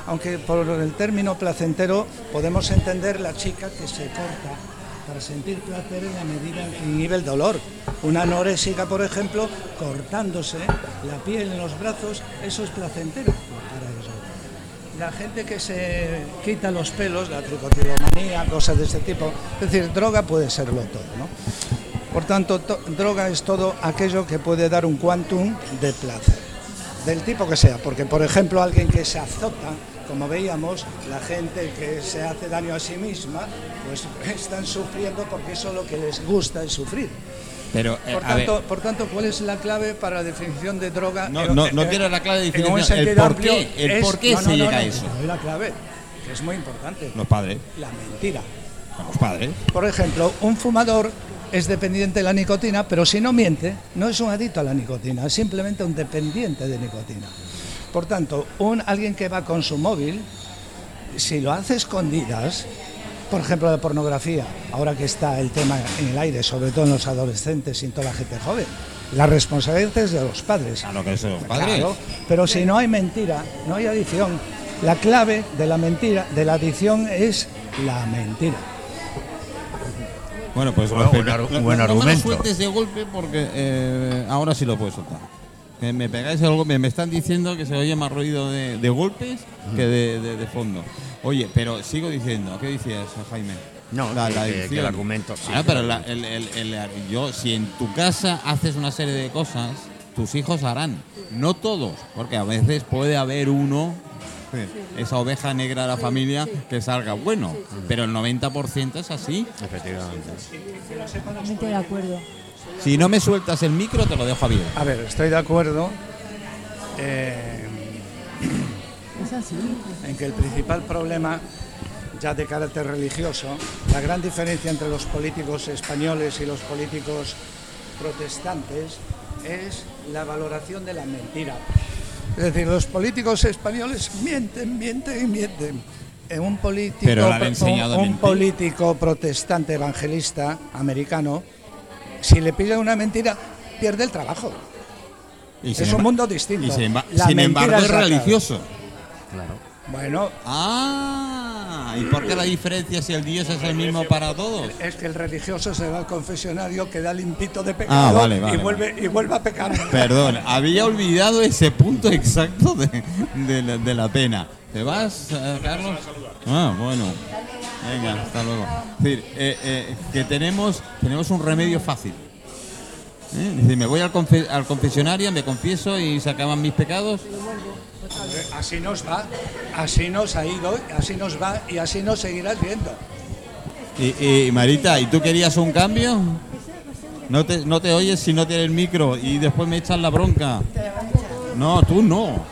aunque por el término placentero podemos entender la chica que se corta para sentir placer en la medida en que inhibe el dolor. Una anorésica, por ejemplo, cortándose la piel en los brazos, eso es placentero para ellos. La gente que se quita los pelos, la tricotilomanía, cosas de este tipo, es decir, droga puede serlo todo, ¿no? Por tanto, to- droga es todo aquello que puede dar un quantum de placer, del tipo que sea, porque por ejemplo alguien que se azota, como veíamos, la gente que se hace daño a sí misma, pues están sufriendo porque eso lo que les gusta es sufrir. Pero, eh, Por ver, tanto, por tanto, ¿cuál es la clave para la definición de droga? No, no, no quiero la clave de definición, el por qué, el es- por qué no, se no, no, llega a eso. la clave, que es muy importante, los padres, la mentira. los padres. Por ejemplo, un fumador es dependiente de la nicotina, pero si no miente, no es un adicto a la nicotina, es simplemente un dependiente de nicotina. Por tanto, un, alguien que va con su móvil, si lo hace escondidas, por ejemplo, la pornografía, ahora que está el tema en el aire, sobre todo en los adolescentes y en toda la gente joven, la responsabilidad es de los padres. Claro que son los padres. Claro, pero si no hay mentira, no hay adicción. La clave de la mentira, de la adicción es la mentira. Bueno, pues Buen- respeto. buen ar- No- buen no- no me lo argumento. sueltes de golpe porque eh, ahora sí lo puedo soltar. Que me pegáis el golpe, me están diciendo que se oye más ruido de, de golpes que de, de- de fondo. Oye, pero sigo diciendo, ¿qué decías, Jaime? No, que- que- el argumento, sí, Ah, que pero el- la- el- el- el- yo, si en tu casa haces una serie de cosas, tus hijos harán. No todos, porque a veces puede haber uno, esa oveja negra de la familia, que salga bueno, pero el 90% es así. Efectivamente. Totalmente de acuerdo. Si no me sueltas el micro, te lo dejo abierto. A ver, estoy de acuerdo eh, Es así. en que el principal problema, ya de carácter religioso, la gran diferencia entre los políticos españoles y los políticos protestantes es la valoración de la mentira. Es decir, los políticos españoles mienten, mienten y mienten. En un político, Pero le han enseñado a un, político protestante evangelista americano, si le pide una mentira, pierde el trabajo. Y Es un mundo distinto. Y sin, embargo, es religioso. Claro. Bueno, Ah, ¿y por qué la diferencia si el Dios es el mismo para todos? es que el religioso se va al confesionario, queda limpito de pecado Ah, vale, vale, y, vuelve, y vuelve a pecar. Perdón, había olvidado ese punto exacto de, de la, de la pena. ¿Te vas, eh, Carlos? Ah, bueno. Venga, hasta luego. Es decir, eh, eh, que tenemos, tenemos un remedio fácil. ¿Eh? Dice, me voy al, confe- al confesionario, me confieso y se acaban mis pecados. Así nos va, así nos ha ido, así nos va y así nos seguirás viendo. Y, y, Marita, ¿y tú querías un cambio? No te, no te oyes si no tienes el micro y después me echas la bronca. No, tú no.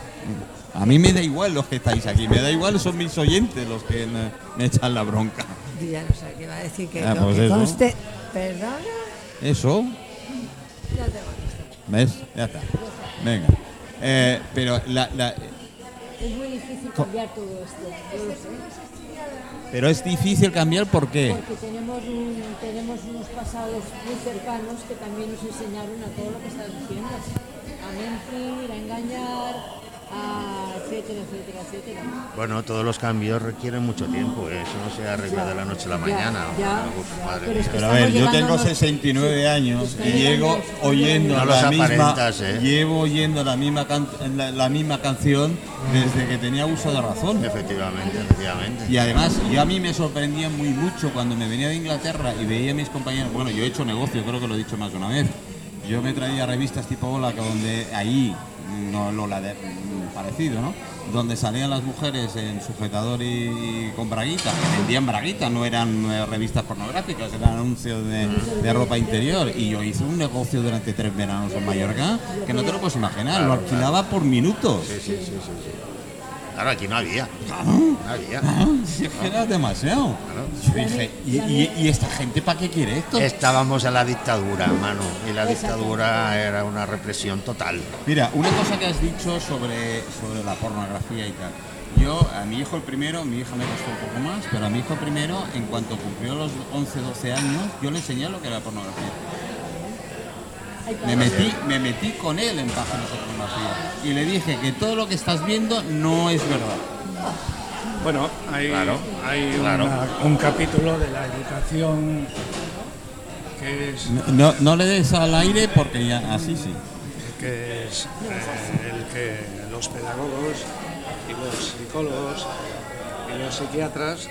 A mí me da igual los que estáis aquí, me da igual, son mis oyentes los que me, echan la bronca. Ya no sé qué va a decir que, Ah, lo pues que eso. conste. Perdona. Eso, Ya te ¿ves? Ya está. Venga. Eh, pero la, la- Es muy difícil cambiar todo esto. yo lo sé. pero es difícil cambiar, ¿por qué? Porque tenemos, un- tenemos unos pasados muy cercanos que también nos enseñaron a todo lo que estás diciendo. A mentir, a engañar, a etcétera, etcétera, etcétera. Bueno, todos los cambios requieren mucho tiempo. ¿eh? Eso no se arregla de la noche a la mañana. ya, Uf, ya, madre pero es mía. que Pero a ver, yo tengo llegándonos- 69 años y llego oyendo No la misma, ¿eh? llevo oyendo la misma, can- la, la misma canción desde que tenía uso de razón. Efectivamente, efectivamente. Y además, yo a mí me sorprendía muy mucho cuando me venía de Inglaterra y veía a mis compañeros. Bueno, yo he hecho negocio, creo que lo he dicho más de una vez. Yo me traía revistas tipo Hola, que donde ahí, no lo la de, parecido, ¿no? Donde salían las mujeres en sujetador y, con braguitas, que vendían braguitas, no eran eh, revistas pornográficas, eran anuncios de, ropa interior. Y yo hice un negocio durante tres veranos en Mallorca que no te lo puedes imaginar, lo alquilaba por minutos. Sí, sí, sí, sí. Claro, aquí no había. No había. Si es que era demasiado. Yo dije, ¿y, y- y esta gente para qué quiere esto? Estábamos en la dictadura, mano. Y la dictadura era una represión total. Mira, una cosa que has dicho sobre, sobre la pornografía y tal. Yo, a mi hijo el primero, mi hija me costó un poco más, pero a mi hijo primero, en cuanto cumplió los 11, 12 años, yo le enseñé lo que era la pornografía. Me metí, me metí con él en páginas de pornografía y le dije que todo lo que estás viendo no es verdad. Bueno, hay, Claro, hay claro. una- un capítulo de la educación que es, No, no le des al aire porque ya así sí. que es eh, el que los pedagogos y los psicólogos y los psiquiatras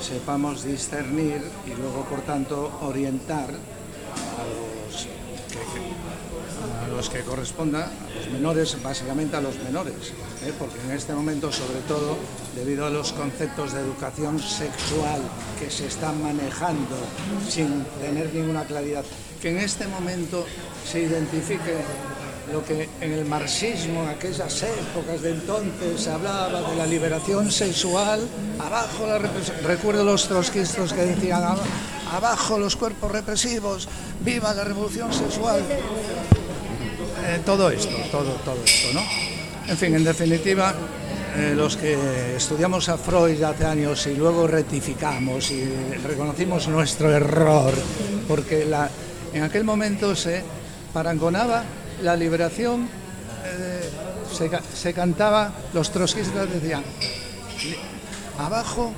sepamos discernir y luego, por tanto, orientar a los los que corresponda, a los menores, básicamente a los menores, ¿eh? porque en este momento, sobre todo, debido a los conceptos de educación sexual que se están manejando sin tener ninguna claridad, que en este momento se identifique lo que en el marxismo, en aquellas épocas de entonces, se hablaba de la liberación sexual, abajo la represión. Recuerdo los trotskistas que decían, "Aba- abajo los cuerpos represivos, viva la revolución sexual. Eh, todo esto, todo, todo esto, ¿no? En fin, en definitiva, eh, los que estudiamos a Freud hace años y luego rectificamos y reconocimos nuestro error, porque en aquel momento se parangonaba la liberación, eh, se, se cantaba, los trotskistas decían, abajo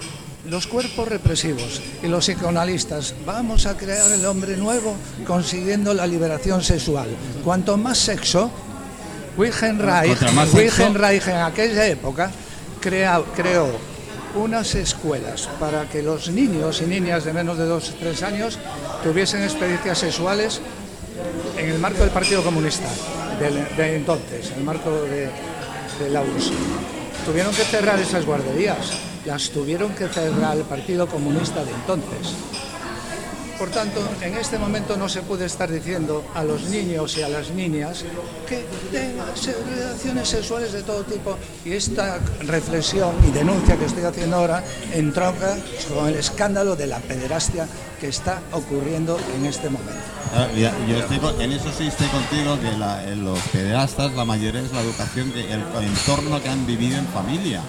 los cuerpos represivos y los psicoanalistas, vamos a crear el hombre nuevo consiguiendo la liberación sexual. Cuanto más sexo, Wilhelm Reich, Contra más sexo. Wilhelm Reich en aquella época crea- creó unas escuelas para que los niños y niñas de menos de 2 o 3 años tuviesen experiencias sexuales en el marco del Partido Comunista de, entonces, en el marco de, de la URSS. Tuvieron que cerrar esas guarderías, las tuvieron que cerrar el Partido Comunista de entonces. Por tanto, en este momento no se puede estar diciendo a los niños y a las niñas que tengan relaciones sexuales de todo tipo. Y esta reflexión y denuncia que estoy haciendo ahora entronca con el escándalo de la pederastia que está ocurriendo en este momento. Ah, en eso sí estoy contigo, que en los pederastas la mayoría es la educación, que el entorno que han vivido en familia.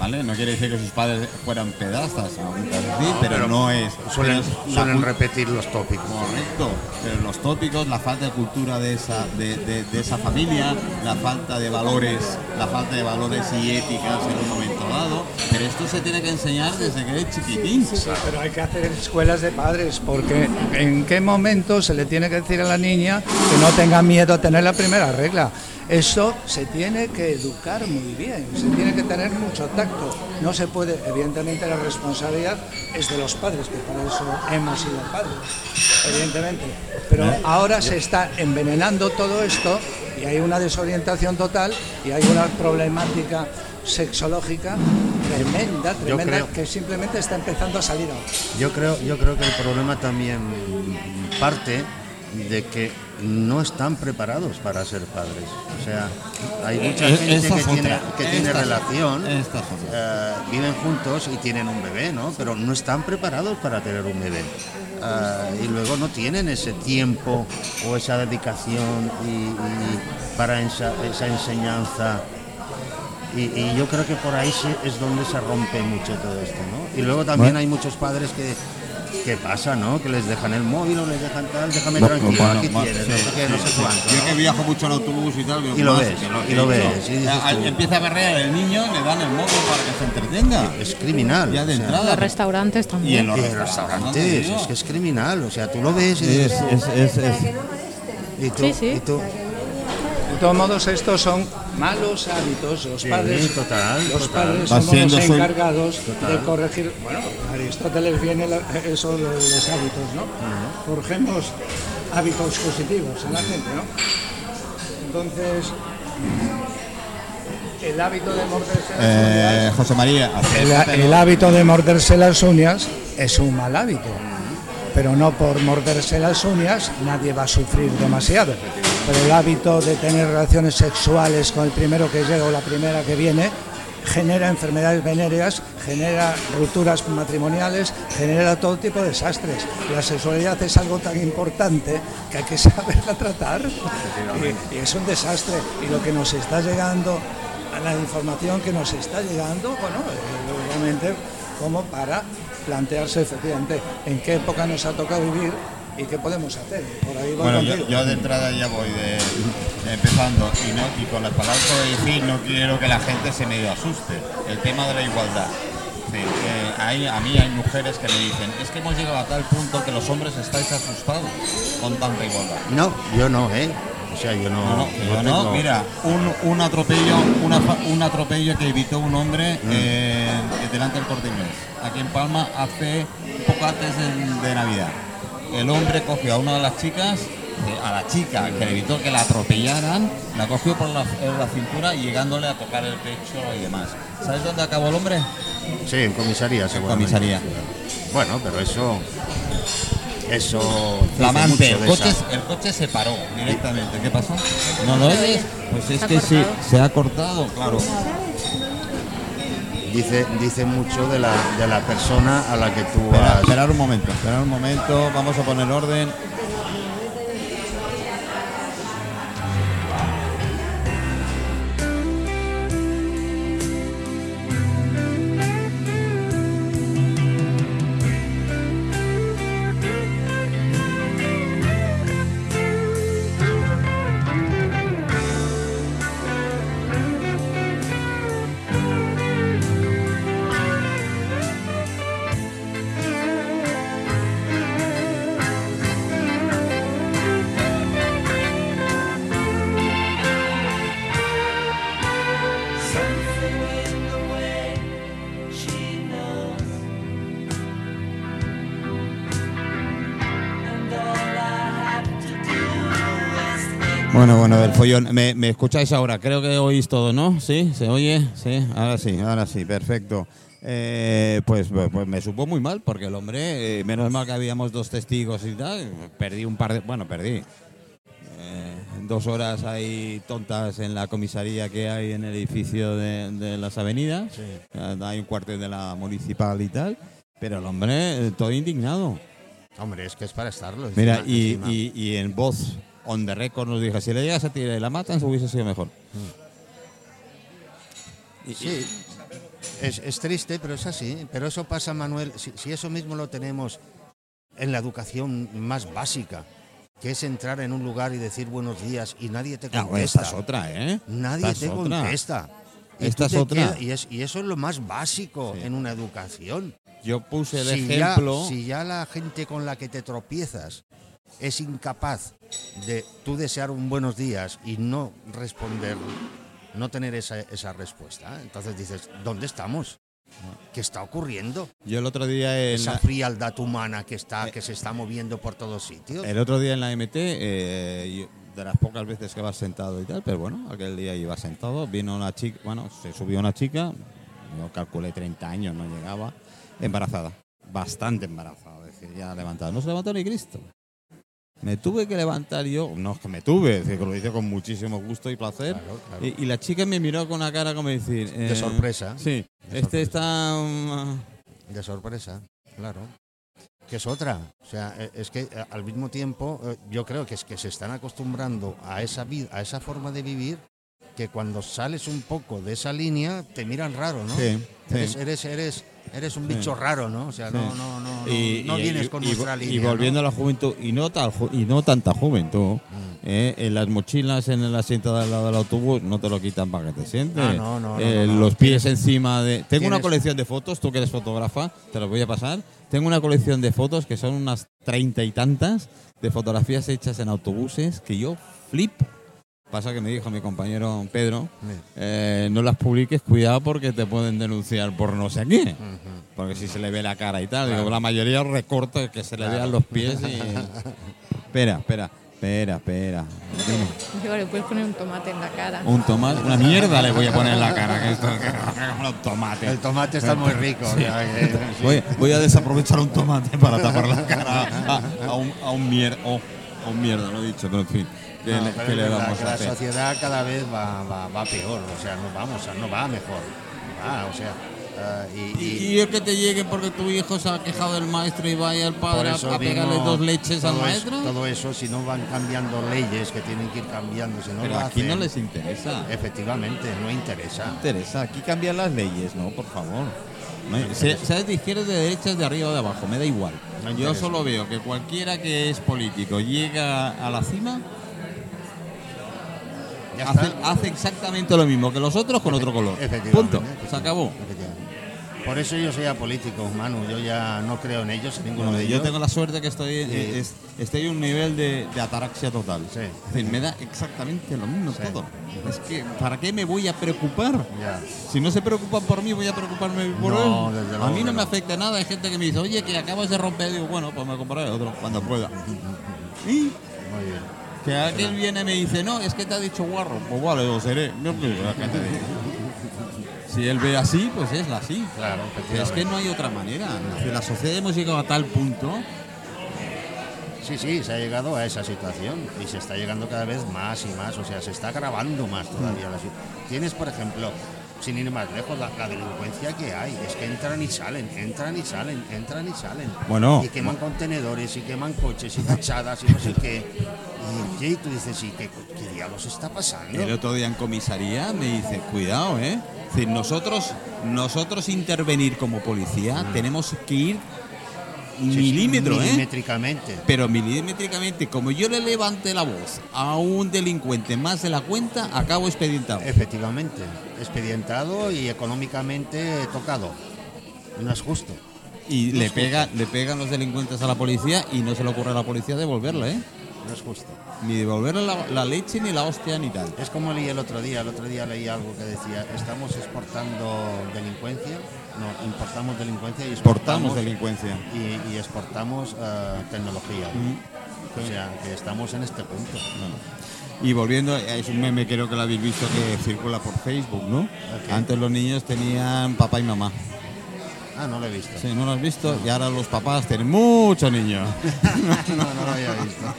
¿Vale? No quiere decir que sus padres fueran pedastas, aunque sí, pero, no es. Suelen, pero suelen repetir los tópicos. Correcto, pero los tópicos, la falta de cultura de esa, de, de- de esa familia, la falta de valores, la falta de valores y éticas en un momento dado, pero esto se tiene que enseñar desde que es chiquitín. Pero hay que hacer escuelas de padres, porque ¿en qué momento se le tiene que decir a la niña que no tenga miedo a tener la primera regla? Eso se tiene que educar muy bien, se tiene que tener mucho tacto. No se puede, evidentemente la responsabilidad es de los padres, que para eso hemos sido padres, evidentemente. Pero ahora se está envenenando todo esto y hay una desorientación total y hay una problemática sexológica tremenda, tremenda, creo- que simplemente está empezando a salir ahora. Yo creo, yo creo que el problema también parte de que no están preparados para ser padres. O sea, hay mucha Eh, gente que tiene, que tiene Esta es- relación, eh, viven juntos y tienen un bebé, ¿no? Pero no están preparados para tener un bebé. Y luego no tienen ese tiempo o esa dedicación y, y para esa, esa enseñanza. Y, y yo creo que por ahí sí es donde se rompe mucho todo esto, ¿no? Y luego también hay muchos padres que, que pasa, ¿no? Que les dejan el móvil o les dejan tal, déjame Bueno, tranquilo, bueno, tienes, sí, no sé qué, no sí, sé sí. cuánto. Yo ¿no? que viajo mucho en autobús y tal, veo Y lo más ves, que lo y lo ves, dicho. y dices Ah. Empieza a berrear el niño, le dan el móvil para que se entretenga. Es criminal. Ya de o sea, entrada. Los restaurantes Y también. en los y en los restaurantes, es que es criminal, o sea, tú lo ves y Es, dices, es, es, es- y tú, Sí, sí. y tú, todos modos, estos son malos hábitos. Los Sí, padres, total, los total. padres somos los encargados Total. de corregir. Bueno, Aristóteles viene la- eso de los hábitos, ¿no? Forjemos hábitos positivos en la gente, ¿no? Entonces, el hábito de morderse las eh, uñas, José María, el hábito de morderse las uñas es un mal hábito. Pero no por morderse las uñas nadie va a sufrir demasiado. Pero el hábito de tener relaciones sexuales con el primero que llega o la primera que viene genera enfermedades venéreas, genera rupturas matrimoniales, genera todo tipo de desastres. La sexualidad es algo tan importante que hay que saberla tratar. Y, y es un desastre. Y lo que nos está llegando, la información que nos está llegando, bueno, obviamente como para plantearse efectivamente en qué época nos ha tocado vivir y qué podemos hacer. Por ahí voy Bueno, yo, yo de entrada ya voy de, de empezando y, no, y con las palabras que voy a decir no quiero que la gente se medio asuste. El tema de la igualdad. Sí, eh, hay- a mí hay mujeres que me dicen, es que hemos llegado a tal punto que los hombres estáis asustados con tanta igualdad. no, yo no, ¿eh? O sea, yo no, No, no, no yo no. tengo- Mira, un, un atropello, una un atropello que evitó un hombre eh, delante del corte inglés. Aquí en Palma hace un poco antes de, de Navidad. El hombre cogió a una de las chicas, eh, a la chica que le evitó que la atropellaran, la cogió por la, en la cintura y llegándole a tocar el pecho y demás. ¿Sabes dónde acabó el hombre? Sí, en comisaría, seguramente. comisaría. Bueno, pero eso. Eso. Flamante, el coche, el coche se paró directamente. ¿Qué pasó? ¿No lo oyes? Pues es que sí, se ha cortado, claro. Dice, dice mucho de la, de la persona a la que tú Espera, esperar un momento, esperar un momento, vamos a poner orden. Bueno, el follón. ¿Me, me escucháis ahora? Creo que oís todo, ¿no? ¿Sí? ¿Se oye? Sí, ahora sí, ahora sí, perfecto. Eh, pues, pues me supo muy mal, porque el hombre, eh, menos mal que habíamos dos testigos y tal, perdí un par de... Bueno, perdí. Eh, dos horas ahí tontas en la comisaría que hay en el edificio de, de las avenidas. Eh, Hay un cuartel de la municipal y tal. Pero el hombre, todo indignado. Hombre, es que es para estarlo. Mira, encima- y, encima. y- y en voz on the record nos dijo, si le llegas a tirar y la matan, hubiese sido mejor. Y- Sí, es, es triste, pero es así. Pero eso pasa, Manuel, si, si eso mismo lo tenemos en la educación más básica, que es entrar en un lugar y decir buenos días y nadie te contesta. esta es otra, ¿eh? Nadie Esta te es contesta. Y Esta es otra. y, es- y eso es lo más básico Sí. en una educación. Yo puse el si, ya, ejemplo... si ya la gente con la que te tropiezas es incapaz de tú desear un buenos días y no responder, no tener esa, esa respuesta, entonces dices, ¿dónde estamos? ¿Qué está ocurriendo? Yo el otro día en Esa la, frialdad humana que, está, Eh, que se está moviendo por todos sitios. el otro día en la MT, eh, de las pocas veces que vas sentado y tal, pero bueno, aquel día iba sentado, vino una chica, bueno, se subió una chica, yo calculé 30 años, no llegaba, embarazada, bastante embarazada, es decir, ya levantada, no se levantó ni Cristo. Me tuve que levantar yo, no es que me tuve, es decir, que lo hice con muchísimo gusto y placer. Claro, claro. Y, y la chica me miró con una cara como decir... De eh, sorpresa. Sí, De este sorpresa. está... um, De sorpresa, claro. Que es otra. O sea, eh, es que eh, al mismo tiempo eh, yo creo que es que se están acostumbrando a esa vida, a esa forma de vivir, que cuando sales un poco de esa línea te miran raro, ¿no? Sí, sí. Eres, eres, eres, eres un Sí. bicho raro, ¿no? O sea, no, Sí. no, no, no, y, no y- vienes y- con y- nuestra y línea. volviendo ¿no? a la juventud y no tal y no tanta juventud Mm. eh, en las mochilas en el asiento de al lado del autobús no te lo quitan para que te sientes Ah, no, no, no, Eh, los pies encima de tengo una colección de fotos tú que eres fotógrafa te las voy a pasar tengo una colección de fotos que son unas treinta y tantas de fotografías hechas en autobuses que yo flip pasa que me dijo mi compañero Pedro eh, no las publiques cuidado porque te pueden denunciar por no sé qué porque si se le ve la cara y tal, Claro. digo, la mayoría recorta que se le Claro. vean los pies y... espera, espera, espera, espera. Dime. Digo, le puedes poner un tomate en la cara. Un tomate, una mierda le voy a poner en la cara, que esto un tomate. El tomate está muy rico. sí. Voy, voy a desaprovechar un tomate para tapar la cara a, a un, a un mierda. a un mierda, lo he dicho, pero en fin. ¿Qué, No, le- es le vamos que a la hacer? sociedad cada vez va, va, va peor, o sea, no vamos, no va mejor. Va, o sea, eh, y, Y, y- el que te llegue porque tu hijo se ha quejado del maestro y vaya el por padre a, eso pegarle dos leches al maestro. todo eso, si no van cambiando leyes que tienen que ir cambiando, si no pero lo aquí no hacen, les interesa. efectivamente, no interesa. interesa. Aquí cambian las leyes, ¿no? Por favor. No, se- Seas de izquierda, de derecha, de arriba o de abajo, me da igual. No Yo solo veo que cualquiera que es político llega a la cima, hace, exactamente lo mismo que los otros con otro color. Punto. Se acabó. Por eso yo soy apolítico, Manu, yo ya no creo en ellos, en ninguno Bueno, de yo ellos. tengo la suerte que estoy, es- estoy en un nivel de, de ataraxia total. Sí. Es decir, me da exactamente lo mismo Sí. todo. Es que, ¿para qué me voy a preocupar? Ya. Si no se preocupan por mí, voy a preocuparme por No, él. desde a mí no me afecta nada. Hay gente que me dice, oye, que acabas de romper. Digo, bueno, pues me compraré otro cuando pueda. Y Muy bien. Que aquel viene y me dice, no, es que te ha dicho guarro. Pues vale, lo seré. Si él ve así, pues es así. Claro, Pero es que no hay otra manera. La sociedad hemos llegado a tal punto. Sí, sí, se ha llegado a esa situación y se está llegando cada vez más y más, o sea, se está agravando más todavía la situación. Tienes, por ejemplo, sin ir más lejos, la, la delincuencia que hay, es que entran y salen, entran y salen, entran y salen. Bueno. Y queman contenedores y queman coches y fachadas y no sé qué. Y, y tú dices, ¿y qué, qué diablos está pasando? El otro día en comisaría me dice, cuidado, ¿eh? Es decir, nosotros, nosotros intervenir como policía tenemos que ir Sí, sí, milímetro, ¿eh? Milimétricamente. Pero milimétricamente, como yo le levante la voz a un delincuente más de la cuenta, acabo expedientado. Efectivamente, expedientado y económicamente tocado. No es justo. Y le, pega, le pegan los delincuentes a la policía y no se le ocurre a la policía devolverla, ¿eh? No es justo. Ni devolverle la, la leche, ni la hostia, ni tal. Es como leí el otro día, el otro día leí algo que decía, estamos exportando delincuencia, no, importamos delincuencia y exportamos, Portamos delincuencia. y, y exportamos eh, tecnología. Mm. O sea, que estamos en este punto. Y volviendo, es un meme creo que lo habéis visto que circula por Facebook, ¿no? Antes los niños tenían papá y mamá. Ah, no lo he visto. Sí, ¿no lo has visto? Y ahora los papás tienen muchos niños. no, no lo había visto.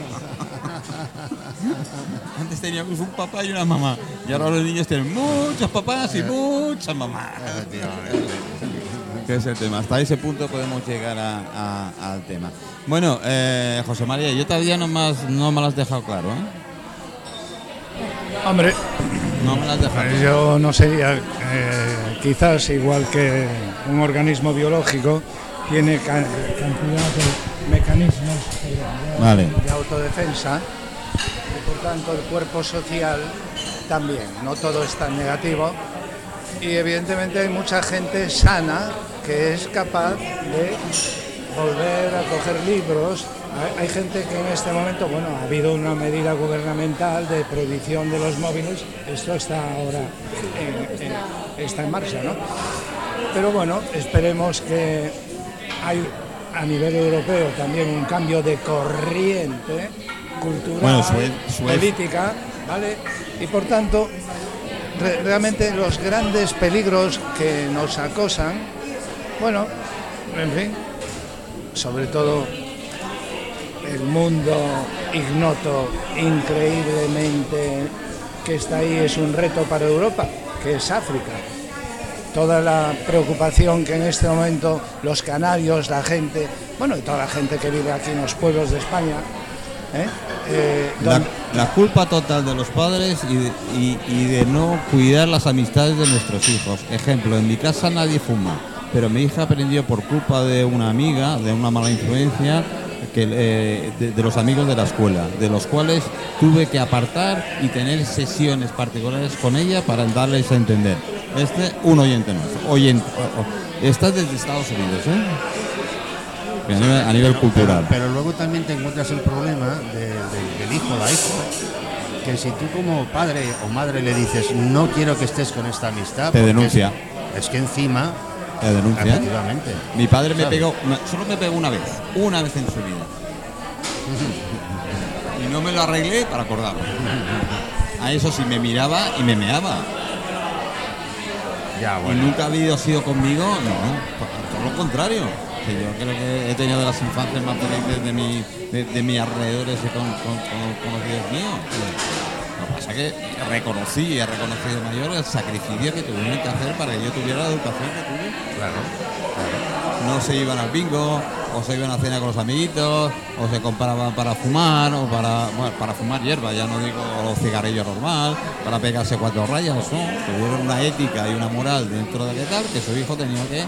Antes teníamos un papá y una mamá. Y ahora los niños tienen muchos papás y muchas mamás. Que es el tema. Hasta ese punto podemos llegar a- a- al tema. Bueno, eh, José María, yo todavía no, más, no me lo has dejado claro, ¿eh? Hombre, No me lo has dejado claro. yo no sería, eh, quizás igual que un organismo biológico, tiene ca- cantidad de mecanismos de, Vale. de autodefensa y por tanto el cuerpo social también, no todo es tan negativo y evidentemente hay mucha gente sana que es capaz de volver a coger libros. Hay, gente que en este momento, bueno, ha habido una medida gubernamental de prohibición de los móviles, esto está ahora en, en- está en marcha, ¿no? Pero bueno, esperemos que hay a nivel europeo también un cambio de corriente cultural, Bueno, política, ¿vale? Y por tanto, re- realmente los grandes peligros que nos acosan, bueno, en fin, sobre todo el mundo ignoto increíblemente que está ahí es un reto para Europa, que es África. Toda la preocupación que en este momento los canarios, la gente, bueno, y toda la gente que vive aquí en los pueblos de España, ¿eh? Eh, La, culpa total de los padres y de, y- y de no cuidar las amistades de nuestros hijos. Ejemplo, en mi casa nadie fuma, pero mi hija aprendió por culpa de una amiga, de una mala influencia, que, eh, de, de los amigos de la escuela, de los cuales tuve que apartar y tener sesiones particulares con ella para darles a entender. Este, un oyente nuestro, oyente, está desde Estados Unidos, ¿eh? A nivel, a nivel cultural. Pero luego también te encuentras el problema de- de- del hijo, la hija, que si tú como padre o madre le dices no quiero que estés con esta amistad, Te denuncia. Es, es que encima, La denuncia. efectivamente, Mi padre me ¿Sabes? pegó, solo me pegó una vez, una vez en su vida. Y no me lo arreglé para acordarlo. A eso sí me miraba y me meaba. ya Y nunca ha habido sido conmigo, no, todo lo contrario. Que yo creo que he tenido de las infancias más felices de mi, de, de mis alrededores y con, con, con- conocidos míos. Lo que pasa es que reconocí y he reconocido mayor el sacrificio que tuvieron que hacer para que yo tuviera la educación que tuve. Claro. no se iban al bingo, o se iban a cena con los amiguitos, o se compraban para fumar, o para, bueno, para fumar hierba, ya no digo los cigarrillos normal, para pegarse cuatro rayas, no, tuvieron una ética y una moral dentro de qué tal, que su hijo tenía que... eh,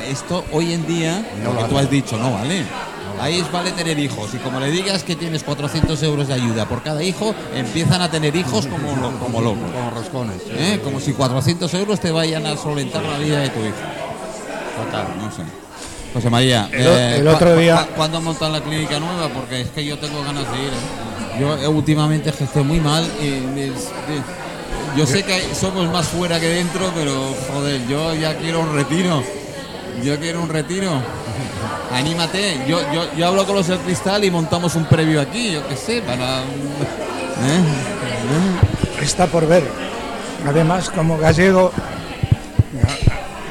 pero esto hoy en día, No lo que tú has dicho, no vale. Ahí es vale tener hijos y como le digas que tienes 400 euros de ayuda por cada hijo, empiezan a tener hijos como, lo- como locos. Como roscones. ¿eh? Como si 400 euros te vayan a solventar la vida de tu hijo. Total. No sé. José María, El el otro ¿cu- día- cu- ¿cuándo montan la clínica nueva? Porque es que yo tengo ganas de ir. ¿eh? Yo eh, últimamente gesté muy mal y es- yo sé que somos más fuera que dentro, pero joder, yo ya quiero un retiro. Yo quiero un retiro. Anímate. Yo, yo, yo hablo con los del cristal y montamos un previo aquí, yo qué sé, para. ¿eh? está por ver. Además, como gallego,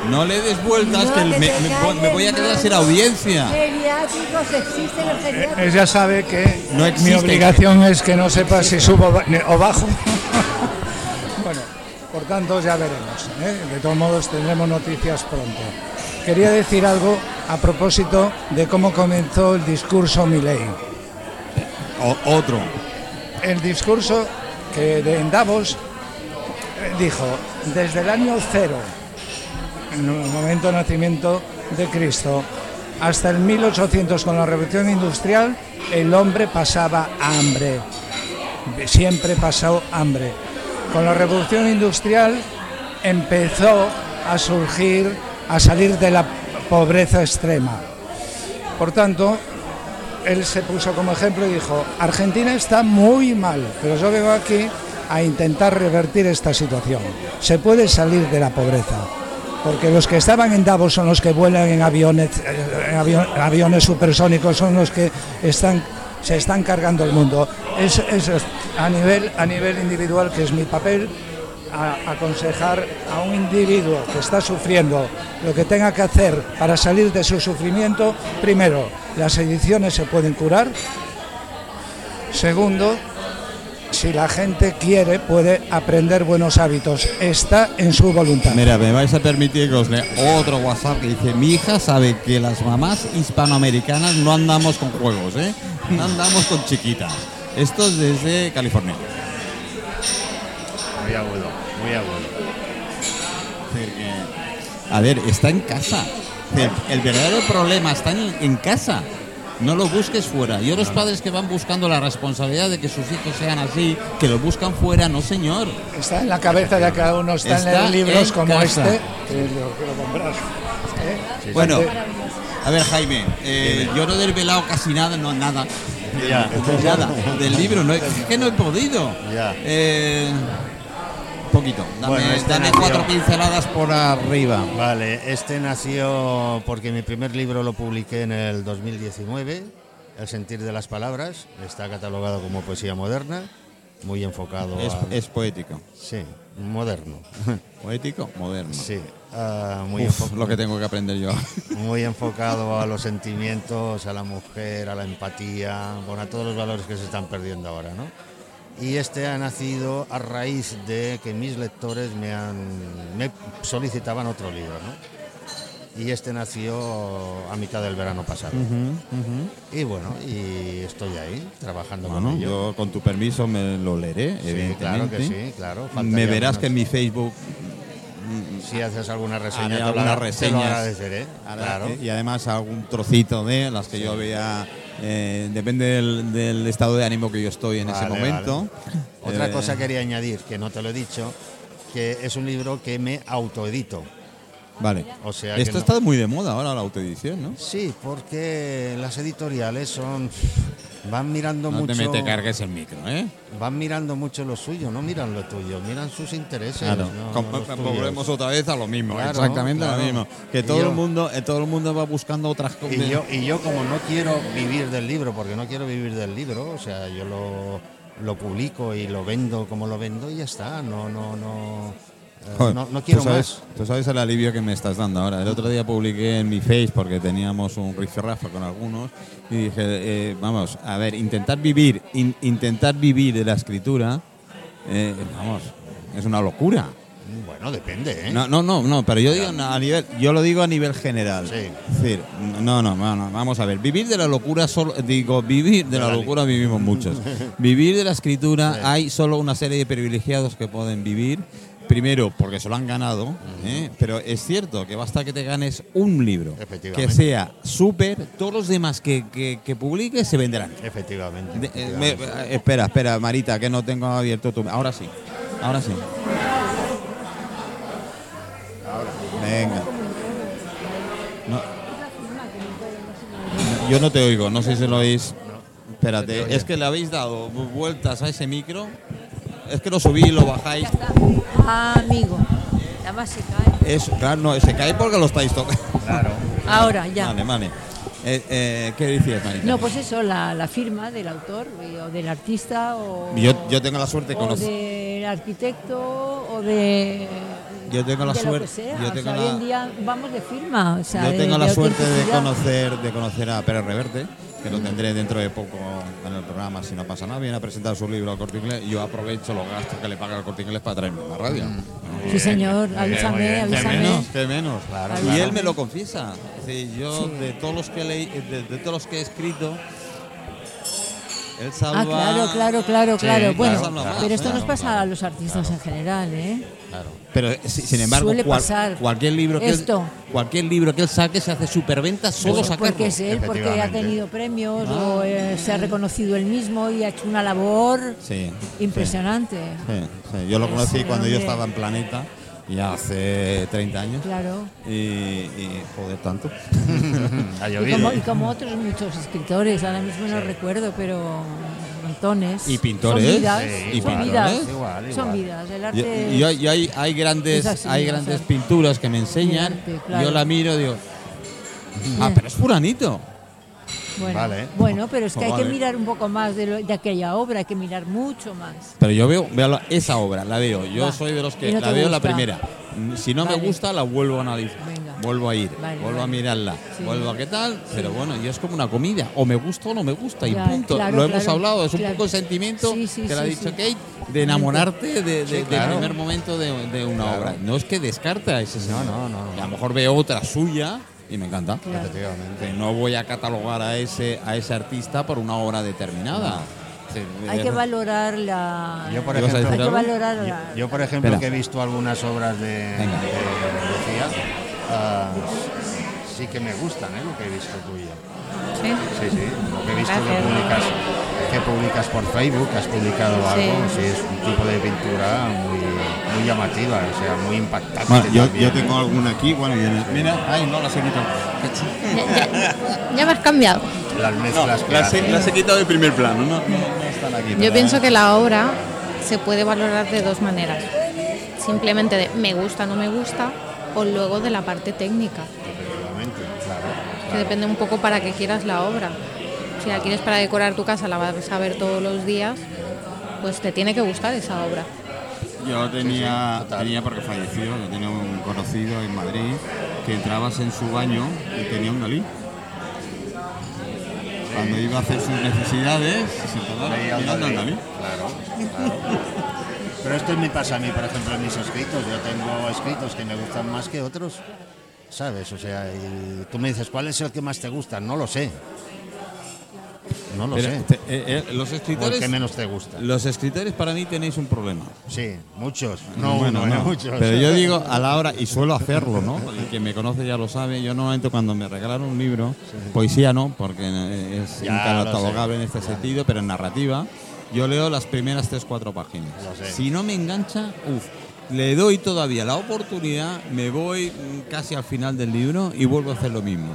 No le des vueltas, No que me, me- calles, me voy a quedar sin audiencia. Geriátricos, existen los geriátricos. ella sabe que No mi obligación es que no sepa si subo o bajo. bueno, por tanto ya veremos. ¿eh? De todos modos tendremos noticias pronto. Quería decir algo a propósito de cómo comenzó el discurso Milei. O- otro. El discurso que de en Davos eh, dijo, desde el año cero, en el momento de nacimiento de Cristo, hasta el 1800 con la revolución industrial, el hombre pasaba hambre. Siempre pasó hambre. Con la revolución industrial empezó a surgir, a salir de la pobreza extrema. Por tanto, él se puso como ejemplo y dijo, Argentina está muy mal, pero yo vengo aquí a intentar revertir esta situación. Se puede salir de la pobreza, porque los que estaban en Davos son los que vuelan en aviones, eh, aviones supersónicos, son los que están se están cargando el mundo. Es- es a nivel, a nivel individual, que es mi papel, a- aconsejar a un individuo que está sufriendo lo que tenga que hacer para salir de su sufrimiento. Primero, las ediciones se pueden curar. Segundo, si la gente quiere, puede aprender buenos hábitos. Está en su voluntad. Mira, me vais a permitir que os lea otro WhatsApp que dice, mi hija sabe que las mamás hispanoamericanas no andamos con juegos, ¿eh? No andamos con chiquitas. Esto es desde California. Muy agudo, muy agudo. A ver, está en casa. El verdadero problema está en, en casa. No lo busques fuera. Yo los padres que van buscando la responsabilidad de que sus hijos sean así, que lo buscan fuera, no señor. Está en la cabeza de cada uno, está, Está en leer libros en como casa. este. que lo quiero comprar. ¿eh? Bueno, a ver Jaime, eh, yo no he desvelado casi nada, no nada. Ya. Nada, del libro, no, he- es que no he podido. Ya. Eh, poquito, dame, Bueno, este dame nació- cuatro pinceladas por arriba. Vale, este nació porque mi primer libro lo publiqué en el 2019, El sentir de las palabras. Está catalogado como poesía moderna, muy enfocado Es, a... es poético. Sí, moderno. Poético, moderno. sí, ah, muy, Uf, lo que tengo que aprender yo. muy enfocado a los sentimientos, a la mujer, a la empatía, bueno, a todos los valores que se están perdiendo ahora, ¿no? Y este ha nacido a raíz de que mis lectores me, han, me solicitaban otro libro, ¿no? Y este nació a mitad del verano pasado. Y bueno, y estoy ahí, trabajando Bueno, con ello. yo con tu permiso me lo leeré, Sí, evidentemente. claro que sí, claro. Me verás que en mi Facebook Si haces alguna reseña, haré te lo, agradeceré. Claro. Y además algún trocito de las que yo vea, eh, depende del, del estado de ánimo que yo estoy en ese Vale, momento. Otra Eh, cosa quería añadir, que no te lo he dicho, que es un libro que me autoedito. Vale. O sea Esto no- está muy de moda ahora, la autoedición, ¿no? Sí, porque las editoriales son van mirando No mucho te mete cargues el micro, ¿eh? van mirando mucho lo suyo, no miran lo tuyo, miran sus intereses. Claro. no- no tuyos. volvemos otra vez a lo mismo, Claro, exactamente a claro. lo mismo. Que todo yo- el mundo, eh, todo el mundo va buscando otras cosas. Y yo, y yo como no quiero vivir del libro, porque no quiero vivir del libro, o sea, yo lo, lo publico y lo vendo como lo vendo y ya está, no, no, no, Joder, no, no quiero ¿tú sabes, más. Tú sabes el alivio que me estás dando ahora. El otro día publiqué en mi Face porque teníamos un rifirrafa con algunos y dije, eh, vamos, a ver, intentar vivir, in- intentar vivir de la escritura, eh, vamos, es una locura. Bueno, depende, ¿eh? No, no, no, no, pero yo digo a nivel, yo lo digo a nivel general. Sí. Es decir, no, no, no, no, vamos a ver, vivir de la locura solo, digo, vivir de la locura vivimos muchos. vivir de la escritura hay solo una serie de privilegiados que pueden vivir. Primero, porque se lo han ganado, ¿eh? pero es cierto que basta que te ganes un libro que sea súper, todos los demás que, que, que publiques se venderán. Efectivamente. De- eh, me- eh, espera, espera, Marita, que no tengo abierto tu. Ahora sí, ahora sí. Venga. No, Yo no te oigo, no sé si lo oís. Espérate, es que le habéis dado vueltas a ese micro. Es que lo subí y lo bajáis. Ah, amigo. Además se cae. Es, claro, no, se cae porque lo estáis tocando. Claro. Ahora, ya. Vale, vale. Eh, eh, ¿Qué decías, Marita? No, pues eso, la, la firma del autor eh, o del artista o, yo, yo tengo la suerte de o conocer. del arquitecto o de, Yo tengo la de suerte- yo O tengo sea, la- hoy en día vamos de firma. O sea, Yo tengo de la suerte de conocer, de conocer a Pérez Reverte, que lo tendré dentro de poco en el programa, si no pasa nada. Viene a presentar su libro al Corte Inglés y yo aprovecho los gastos que le paga el Corte Inglés para traerme a la radio. Sí, señor, bien, avísame, bien. ¿Qué avísame. menos? ¿Qué menos? Claro, y claro. él me lo confiesa. Sí, yo, de todos los que leí, de, de todos los que he escrito, él salva. Ah, claro, claro, claro, Sí, claro. Bueno, más, pero esto nos claro, pasa claro. a los artistas en general, ¿eh? Claro. Pero eh, si- sin embargo, Suele cual- pasar cualquier libro que él, esto. cualquier libro que él saque se hace superventa solo Pues sacarlo. porque es él, porque ha tenido premios Ah. o eh, se ha reconocido él mismo y ha hecho una labor Sí, impresionante. Sí, sí. Yo lo conocí cuando yo estaba en Planeta, ya hace 30 años. Claro. Y, y joder, tanto. Ha Y llovido. como, y como otros muchos escritores, ahora mismo no recuerdo, pero montones. Y pintores, Son vidas, sí, son igual, vidas. ¿eh? Igual, Son igual. vidas. El Y, arte. y hay, y hay, hay grandes, Es así, hay o grandes sea, pinturas que me enseñan. arte, claro. Yo la miro y digo, ah, pero es furanito. Bueno, Vale. bueno, pero es que Pues hay que mirar un poco más de, lo- de aquella obra, hay que mirar mucho más. Pero yo veo, veo la- esa obra, la veo. Yo Va. soy de los ¿Y que no la veo la primera. Si no me gusta, la vuelvo a analizar. Venga. Vuelvo a ir, Vale, vuelvo a mirarla, Sí. vuelvo a qué tal. Pero bueno, y es como una comida. O me gusta o no me gusta, y punto. claro, Lo hemos claro, hablado, es un claro. poco el sentimiento Sí, sí, que le ha dicho sí. Kate de enamorarte de, de- del claro. primer momento de, de una Claro. obra. No es que descarte a ese señor. no, no, no. A lo mejor veo otra suya y me encanta. Claro. Efectivamente. Que no voy a catalogar a ese, a ese artista por una obra determinada. Sí, Hay eh, que valorar la. Yo, por ¿Ibas a ejemplo, hay que algo? valorar Yo, la. yo, por ejemplo, Espera. que he visto algunas obras de. Lucía, ah, sí que me gustan, ¿eh? Lo que he visto tuyo. Sí. Sí, sí. Lo que he visto que Gracias. publicas, que publicas por Facebook, has publicado algo, Sí. sí, es un tipo de pintura muy, muy llamativa, o sea, muy impactante. Bueno, yo, yo tengo alguna aquí, bueno, y en el- mira, ay, no las he quitado. Ya, ya- ya me has cambiado. Las mezclas Las he, las he quitado del primer plano, no, no, no están aquí. Yo pienso eh, que la obra se puede valorar de dos maneras. Simplemente de me gusta, no me gusta, o luego de la parte técnica, Efectivamente, claro. que depende un poco para qué quieras la obra. Si la quieres para decorar tu casa, la vas a ver todos los días, pues te tiene que gustar esa obra. Yo tenía, tenía porque falleció, yo tenía un conocido en Madrid que entrabas en su baño y tenía un Dalí. Cuando iba a hacer sus necesidades, se sentaba mirando al Dalí. Dalí. Claro, claro. Pero esto me pasa a mí, por ejemplo, en mis escritos. Yo tengo escritos que me gustan más que otros, ¿sabes? O sea, y tú me dices, ¿cuál es el que más te gusta? No lo sé. No lo Pero, sé. te- eh, eh, los ¿O el escritores, que menos te gusta? los escritores para mí tenéis un problema. Sí, muchos. No Bueno, uno, no. eh, muchos. Pero yo digo a la hora, y suelo hacerlo, ¿no? El que me conoce ya lo sabe. Yo normalmente cuando me regalan un libro, poesía no, porque es Ya, incatalogable lo en este sentido, pero en narrativa, yo leo las primeras tres, cuatro páginas. Lo sé. Si no me engancha, uff, le doy todavía la oportunidad, me voy mm, casi al final del libro y vuelvo a hacer lo mismo.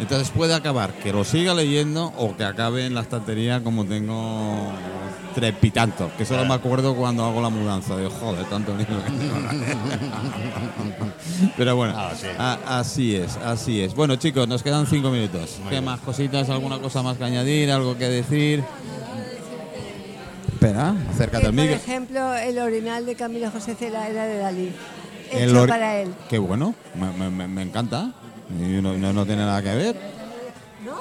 Entonces puede acabar que lo siga leyendo o que acabe en la estantería como tengo trepitantos, que solo me acuerdo cuando hago la mudanza. Digo, joder, tanto libro que tengo. Pero bueno, Ah, sí. a- así es, así es. Bueno, chicos, nos quedan cinco minutos. Muy ¿Qué bien. más cositas? ¿Alguna cosa más que añadir? ¿Algo que decir? Espera, acércate al por micro. ejemplo, el orinal de Camilo José Cela era de Dalí. El Hecho para él. Qué bueno, me, me- me- me encanta. Y no, no- no tiene nada que ver. No,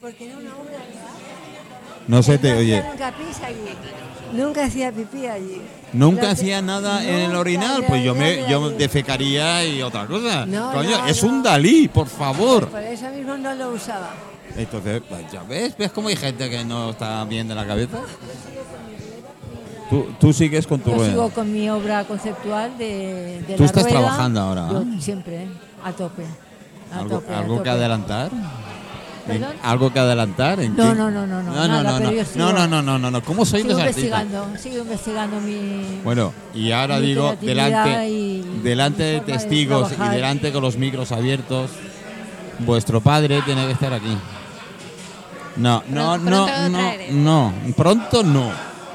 porque era una obra real. No Él te, oye, hacía nunca allí. Nunca hacía pipí allí. nunca Lo que- hacía nada en el orinal, pues yo me yo defecaría y otra cosa. No, Coño, no, es un Dalí, por favor. Por eso mismo no lo usaba. Entonces, pues, ya ves, ves cómo hay gente que no está bien de la cabeza. Tú, tú sigues con tu Yo rueda. sigo con mi obra conceptual de, de Tú la estás rueda. trabajando ahora, Yo siempre, ¿eh? a tope. ¿Algo, tope, a algo que adelantar? ¿En- ¿Perdón? ¿Algo que adelantar? ¿En No, no, no, no, no, no, nada, no, no. sigo- no, no, no, no, no, no. ¿Cómo sois Sigo investigando, sigo investigando mi... Bueno, y ahora digo, delante, y delante de testigos y delante con los micros abiertos, vuestro padre tiene que estar aquí. No, no, no, no, no, pronto no.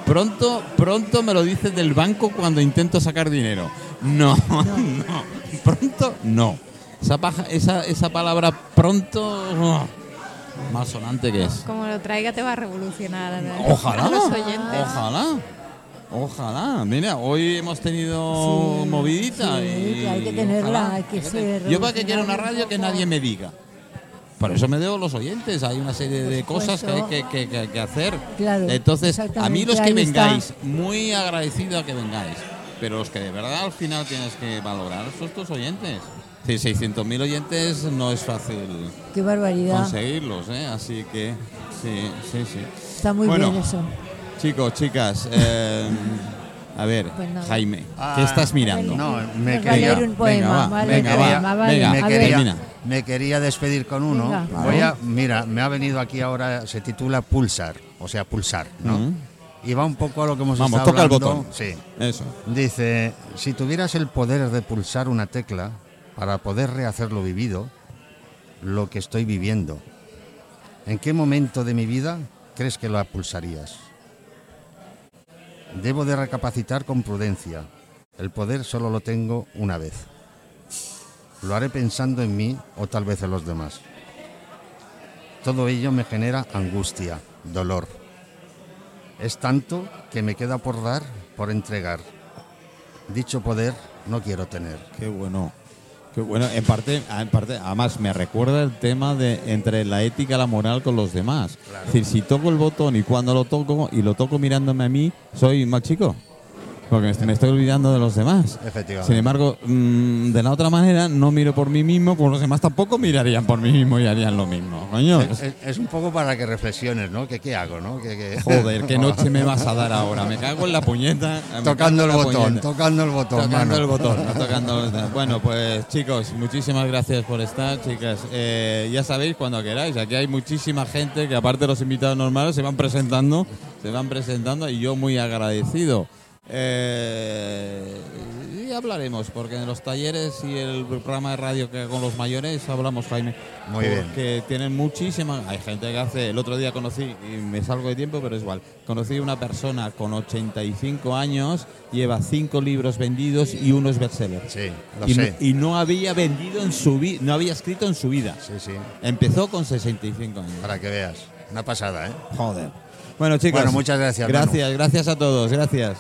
Pronto, pronto me lo dices del banco cuando intento sacar dinero. No, no, pronto no. Esa, paja- esa, esa palabra pronto, oh, más sonante que es. Como lo traiga te va a revolucionar a, Ojalá, a los oyentes. ojalá, ojalá. Mira, hoy hemos tenido Sí, movidita sí, y hay que tenerla, ojalá, hay que ser Yo para que quiero una radio un que nadie me diga. Por eso me debo los oyentes. Hay una serie de cosas que hay que, que- que- que hacer. Claro, Entonces, a mí los que vengáis, muy agradecido a que vengáis. Pero los que de verdad al final tienes que valorar son tus oyentes. Sí, 600.000 oyentes no es fácil Qué barbaridad. conseguirlos, ¿eh? Así que sí, sí, sí. Está muy Bueno, bien eso. Chicos, chicas, eh, a ver, Pues. Jaime, Ah, ¿qué estás mirando? No, me leer quería, un poema, va venga, va, vale. venga, me, quería, me quería despedir con uno. Venga. Voy a, mira, me ha venido aquí ahora, se titula Pulsar, o sea, pulsar, ¿no? Ujú. Y va un poco a lo que hemos Vamos, estado toca el hablando. botón. Sí. Eso. Dice, si tuvieras el poder de pulsar una tecla para poder rehacer lo vivido, lo que estoy viviendo, ¿en qué momento de mi vida crees que la pulsarías? Debo de recapacitar con prudencia. El poder solo lo tengo una vez. Lo haré pensando en mí o tal vez en los demás. todo ello me genera angustia, dolor. Es tanto que me queda por dar, por entregar. Dicho poder no quiero tener. Qué bueno. Bueno. En parte, en parte, además me recuerda el tema de entre la ética y la moral con los demás. Es decir, si toco el botón y cuando lo toco y lo toco mirándome a mí, soy mal chico. Porque me estoy olvidando de los demás. Efectivamente. Sin embargo, mm, de la otra manera, no miro por mí mismo, pues los demás tampoco mirarían por mí mismo y harían lo mismo. Coño. Es, es- es un poco para que reflexiones, ¿no? ¿Qué, qué hago, no? Joder, qué noche me vas a dar ahora. Me cago en la puñeta. tocando el botón, puñeta. tocando el botón. Tocando mano. el botón, no tocando el botón. Bueno, pues chicos, muchísimas gracias por estar, chicas. Eh, ya sabéis, cuando queráis, aquí hay muchísima gente que aparte de los invitados normales se van presentando, se van presentando y yo muy agradecido. Eh, y hablaremos, porque en los talleres y el programa de radio que con los mayores hablamos, Jaime. Muy bien. Que tienen muchísima. Hay gente que hace. El otro día conocí, y me salgo de tiempo, pero es igual. Conocí una persona con 85 años, lleva cinco libros vendidos y uno es bestseller. Sí, lo y, sé. No, y no había vendido en su vida, no había escrito en su vida. Sí, sí. Empezó con 65 años. Para que veas. Una pasada, ¿eh? Joder. Bueno, chicos. Bueno, muchas gracias, Manu. Gracias, gracias a todos. Gracias.